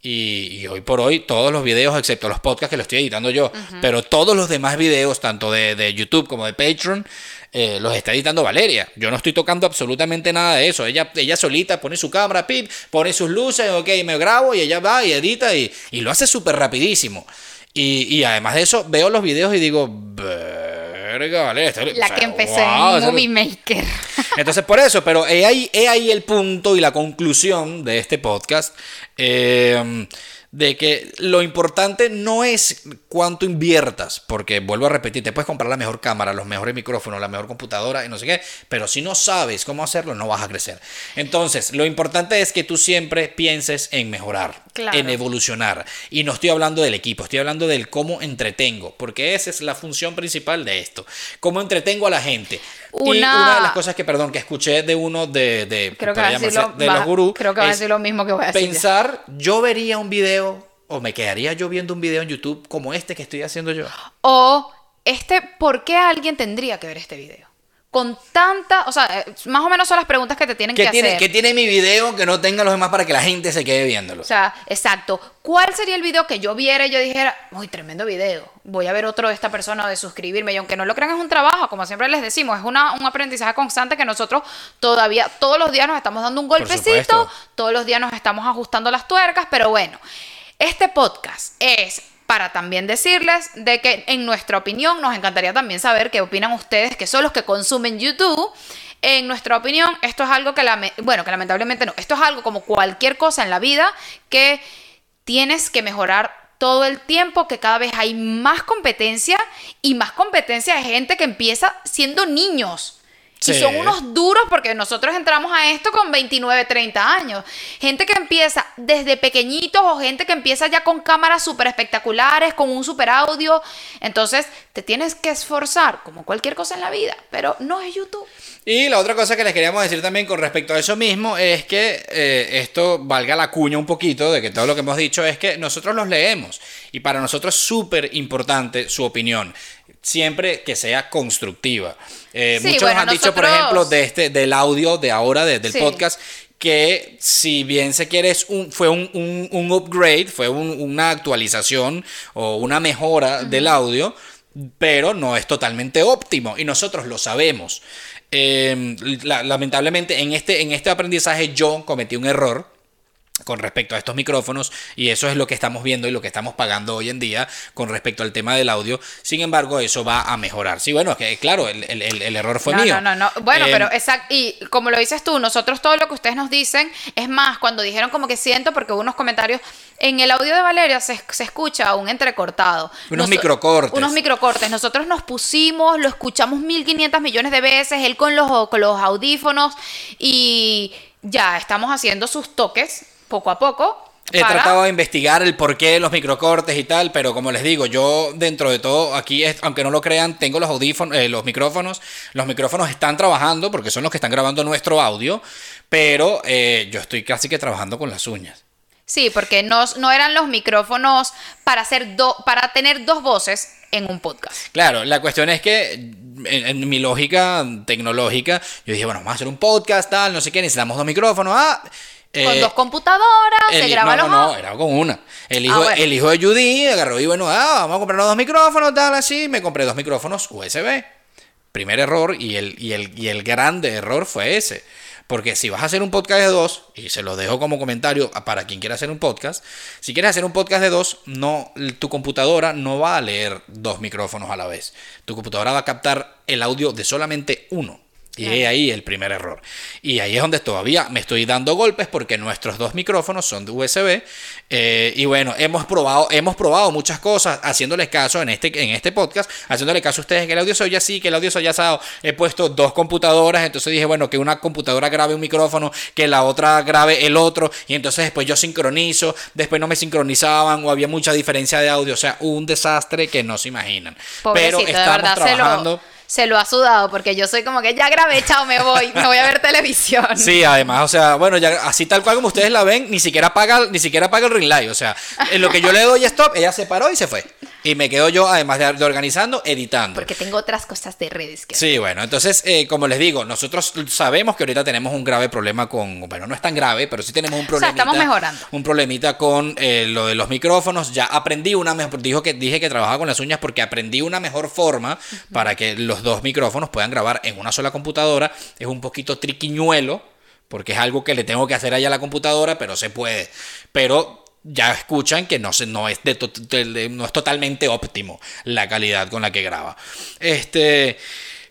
Y, hoy por hoy todos los videos, excepto los podcasts que los estoy editando yo, pero todos los demás videos, tanto de, de YouTube como de Patreon, eh, los está editando Valeria. Yo no estoy tocando absolutamente nada de eso. Ella, ella solita pone su cámara, pip, pone sus luces, ok, me grabo y ella va y edita y, lo hace súper rapidísimo. Y, además de eso, veo los videos y digo, verga, Valeria. La que empecé en Movie Maker. (laughs) Entonces, por eso, pero he ahí, he ahí el punto y la conclusión de este podcast. Eh, de que lo importante no es cuánto inviertas, porque vuelvo a repetir, te puedes comprar la mejor cámara, los mejores micrófonos, la mejor computadora y no sé qué, pero si no sabes cómo hacerlo, no vas a crecer. Entonces, lo importante es que tú siempre pienses en mejorar, en evolucionar. Y no estoy hablando del equipo, estoy hablando del cómo entretengo, porque esa es la función principal de esto. Cómo entretengo a la gente. Y una de las cosas que, perdón, que escuché de uno de, de, creo que de los gurús. Creo que va a decir lo mismo que voy a decir. Pensar, yo vería un video o me quedaría yo viendo un video en YouTube como este que estoy haciendo yo. O este, ¿por qué alguien tendría que ver este video? Con tanta, o sea, eh, más o menos son las preguntas que te tienen que tiene, hacer. ¿Qué tiene mi video que no tenga los demás para que la gente se quede viéndolo? O sea, exacto. ¿Cuál sería el video que yo viera y yo dijera, uy, tremendo video, voy a ver otro de esta persona o de suscribirme? Y aunque no lo crean, es un trabajo, como siempre les decimos, es una, un aprendizaje constante que nosotros todavía, todos los días nos estamos dando un golpecito, todos los días nos estamos ajustando las tuercas, pero bueno, este podcast es para también decirles de que en nuestra opinión nos encantaría también saber qué opinan ustedes, que son los que consumen YouTube. En nuestra opinión, esto es algo que, bueno, que lamentablemente no, esto es algo como cualquier cosa en la vida que tienes que mejorar todo el tiempo, que cada vez hay más competencia y más competencia de gente que empieza siendo niños. Y son unos duros porque nosotros entramos a esto con 29, 30 años. Gente que empieza desde pequeñitos o gente que empieza ya con cámaras súper espectaculares, con un súper audio. Entonces te tienes que esforzar como cualquier cosa en la vida, pero no es YouTube. Y la otra cosa que les queríamos decir también con respecto a eso mismo es que eh, esto valga la cuña un poquito de que todo lo que hemos dicho es que nosotros los leemos y para nosotros es súper importante su opinión siempre que sea constructiva. Eh, muchos han dicho, por ejemplo, de este, del audio de ahora, del podcast, que si bien se quiere, un, fue un, un, upgrade, fue una actualización o una mejora del audio, pero no es totalmente óptimo y nosotros lo sabemos. Em, lamentablemente en este, en este aprendizaje yo cometí un error con respecto a estos micrófonos y eso es lo que estamos viendo y lo que estamos pagando hoy en día con respecto al tema del audio. Sin embargo, eso va a mejorar. Sí, bueno, que claro, el, el, el error fue no, mío. No, no, no. Bueno, Eh, pero exacto. Y como lo dices tú, nosotros todo lo que ustedes nos dicen, es más, cuando dijeron como que siento, porque hubo unos comentarios, en el audio de Valeria se, se escucha un entrecortado. Unos microcortes. Unos microcortes. Nosotros nos pusimos, lo escuchamos 1500 millones de veces, él con los, con los audífonos y ya estamos haciendo sus toques poco a poco. He para- tratado de investigar el porqué de los microcortes y tal, pero como les digo, yo dentro de todo, aquí, es- aunque no lo crean, tengo los audífonos, eh, los micrófonos. Los micrófonos están trabajando porque son los que están grabando nuestro audio, pero eh, yo estoy casi que trabajando con las uñas. Sí, porque no, no eran los micrófonos para, hacer do- para tener dos voces en un podcast. Claro, la cuestión es que en, en mi lógica tecnológica, yo dije, bueno, vamos a hacer un podcast, tal, no sé qué, necesitamos dos micrófonos. Ah, Con eh, dos computadoras, se El- graba no, los no, no, era con una. El hijo, Ah, bueno. el hijo de Judy agarró y bueno, ah, vamos a comprarnos dos micrófonos, tal, así. Me compré dos micrófonos USB. Primer error y el, y el, y el grande error fue ese. Porque si vas a hacer un podcast de dos, y se lo dejo como comentario para quien quiera hacer un podcast, si quieres hacer un podcast de dos, no, tu computadora no va a leer dos micrófonos a la vez. Tu computadora va a captar el audio de solamente uno. Y Claro. es ahí el primer error. Y ahí es donde todavía me estoy dando golpes porque nuestros dos micrófonos son de USB. eh, y bueno, hemos probado, hemos probado muchas cosas haciéndoles caso en este, en este podcast, haciéndole caso a ustedes que el audio se oye así, que el audio se oye asado. He puesto dos computadoras, entonces dije, bueno, que una computadora grabe un micrófono, que la otra grabe el otro. Y entonces después yo sincronizo, después no me sincronizaban o había mucha diferencia de audio. O sea, un desastre que no se imaginan. Pobrecito, Pero de estamos se trabajando. lo, se lo ha sudado porque yo soy como que ya grabé, chao, me voy, me voy a ver televisión. Sí, además, o sea, bueno, ya así tal cual como ustedes la ven, ni siquiera paga, ni siquiera paga el ring light. O sea, en lo que yo le doy stop, ella se paró y se fue. Y me quedo yo, además de, de organizando, editando. Porque tengo otras cosas de redes que Sí, bueno, entonces, eh, como les digo, nosotros sabemos que ahorita tenemos un grave problema con, bueno, no es tan grave, pero sí tenemos un sea, problemita. estamos mejorando. Un problemita con eh, lo de los micrófonos. Ya aprendí una mejor, dijo que dije que trabajaba con las uñas porque aprendí una mejor forma para que los dos micrófonos puedan grabar en una sola computadora. Es un poquito triquiñuelo, porque es algo que le tengo que hacer allá a la computadora, pero se puede. Pero ya escuchan que no, se, no, es de- no es totalmente óptimo la calidad con la que graba. Este,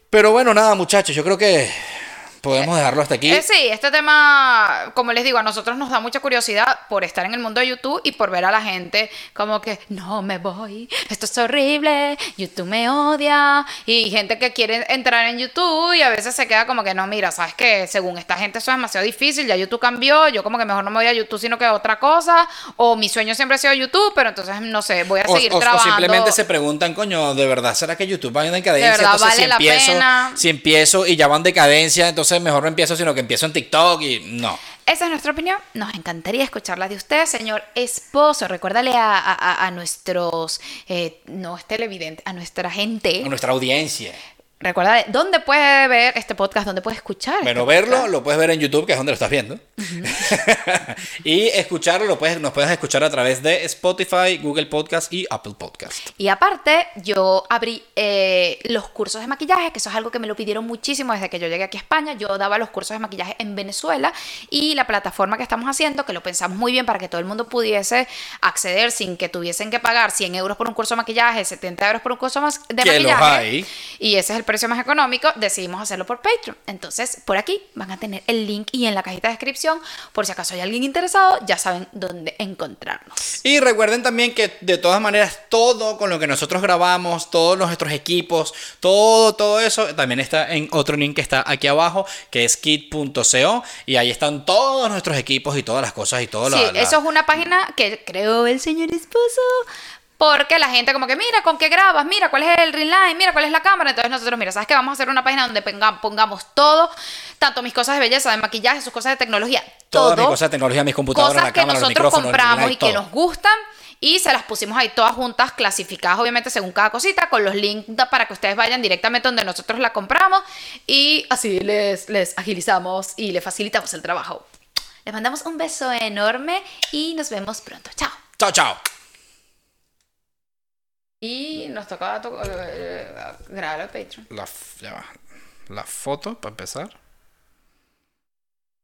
pero bueno, nada, muchachos, yo creo que podemos dejarlo hasta aquí. Eh, sí, este tema, como les digo, a nosotros nos da mucha curiosidad por estar en el mundo de YouTube y por ver a la gente como que, no me voy, esto es horrible, YouTube me odia. Y gente que quiere entrar en YouTube y a veces se queda como que, no, mira, sabes que según esta gente eso es demasiado difícil, ya YouTube cambió, yo como que mejor no me voy a YouTube sino que a otra cosa. O mi sueño siempre ha sido YouTube, pero entonces, no sé, voy a O, seguir o- o trabajando. simplemente se preguntan, coño, ¿de verdad será que YouTube va en decadencia? De verdad, entonces, vale si la empiezo, pena. si empiezo y ya va en decadencia, entonces mejor no empiezo, sino que empiezo en TikTok y no. Esa es nuestra opinión. Nos encantaría escucharla de usted, señor esposo. Recuérdale a, a- a- a nuestros, eh, no es televidente, a nuestra gente. A nuestra audiencia. Recuérdale, ¿dónde puede ver este podcast? ¿Dónde puede escuchar? Bueno, este verlo podcast? lo puedes ver en YouTube, que es donde lo estás viendo. (laughs) y escucharlo lo puedes, nos puedes escuchar a través de Spotify, Google Podcast y Apple Podcast. Y aparte, yo abrí eh, los cursos de maquillaje, que eso es algo que me lo pidieron muchísimo desde que yo llegué aquí a España. Yo daba los cursos de maquillaje en Venezuela y la plataforma que estamos haciendo, que lo pensamos muy bien para que todo el mundo pudiese acceder sin que tuviesen que pagar 100 euros por un curso de maquillaje, 70 euros por un curso de Que los maquillaje. hay. Y ese es el precio más económico. Decidimos hacerlo por Patreon. Entonces, por aquí van a tener el link y en la cajita de descripción, por si acaso hay alguien interesado, ya saben dónde encontrarnos. Y recuerden también que de todas maneras todo con lo que nosotros grabamos, todos nuestros equipos, todo, todo eso también está en otro link que está aquí abajo, que es kit.co y ahí están todos nuestros equipos y todas las cosas y todo Sí, lo eso es una página que creó el señor esposo. Porque la gente como que, mira, ¿con qué grabas? Mira, ¿cuál es el ring line? Mira, ¿cuál es la cámara? Entonces nosotros, mira, ¿sabes qué? Vamos a hacer una página donde ponga- pongamos todo, tanto mis cosas de belleza, de maquillaje, sus cosas de tecnología, todo. Todas mis cosas de tecnología, mis computadoras, cosas la que cámara, nosotros compramos y que nos gustan. Y se las pusimos ahí todas juntas, clasificadas obviamente según cada cosita, con los links para que ustedes vayan directamente donde nosotros la compramos. Y así les, les agilizamos y les facilitamos el trabajo. Les mandamos un beso enorme y nos vemos pronto. Chao. Chao, chao. Y nos toca to- eh, grabar el Patreon. La, ya va. la foto para empezar.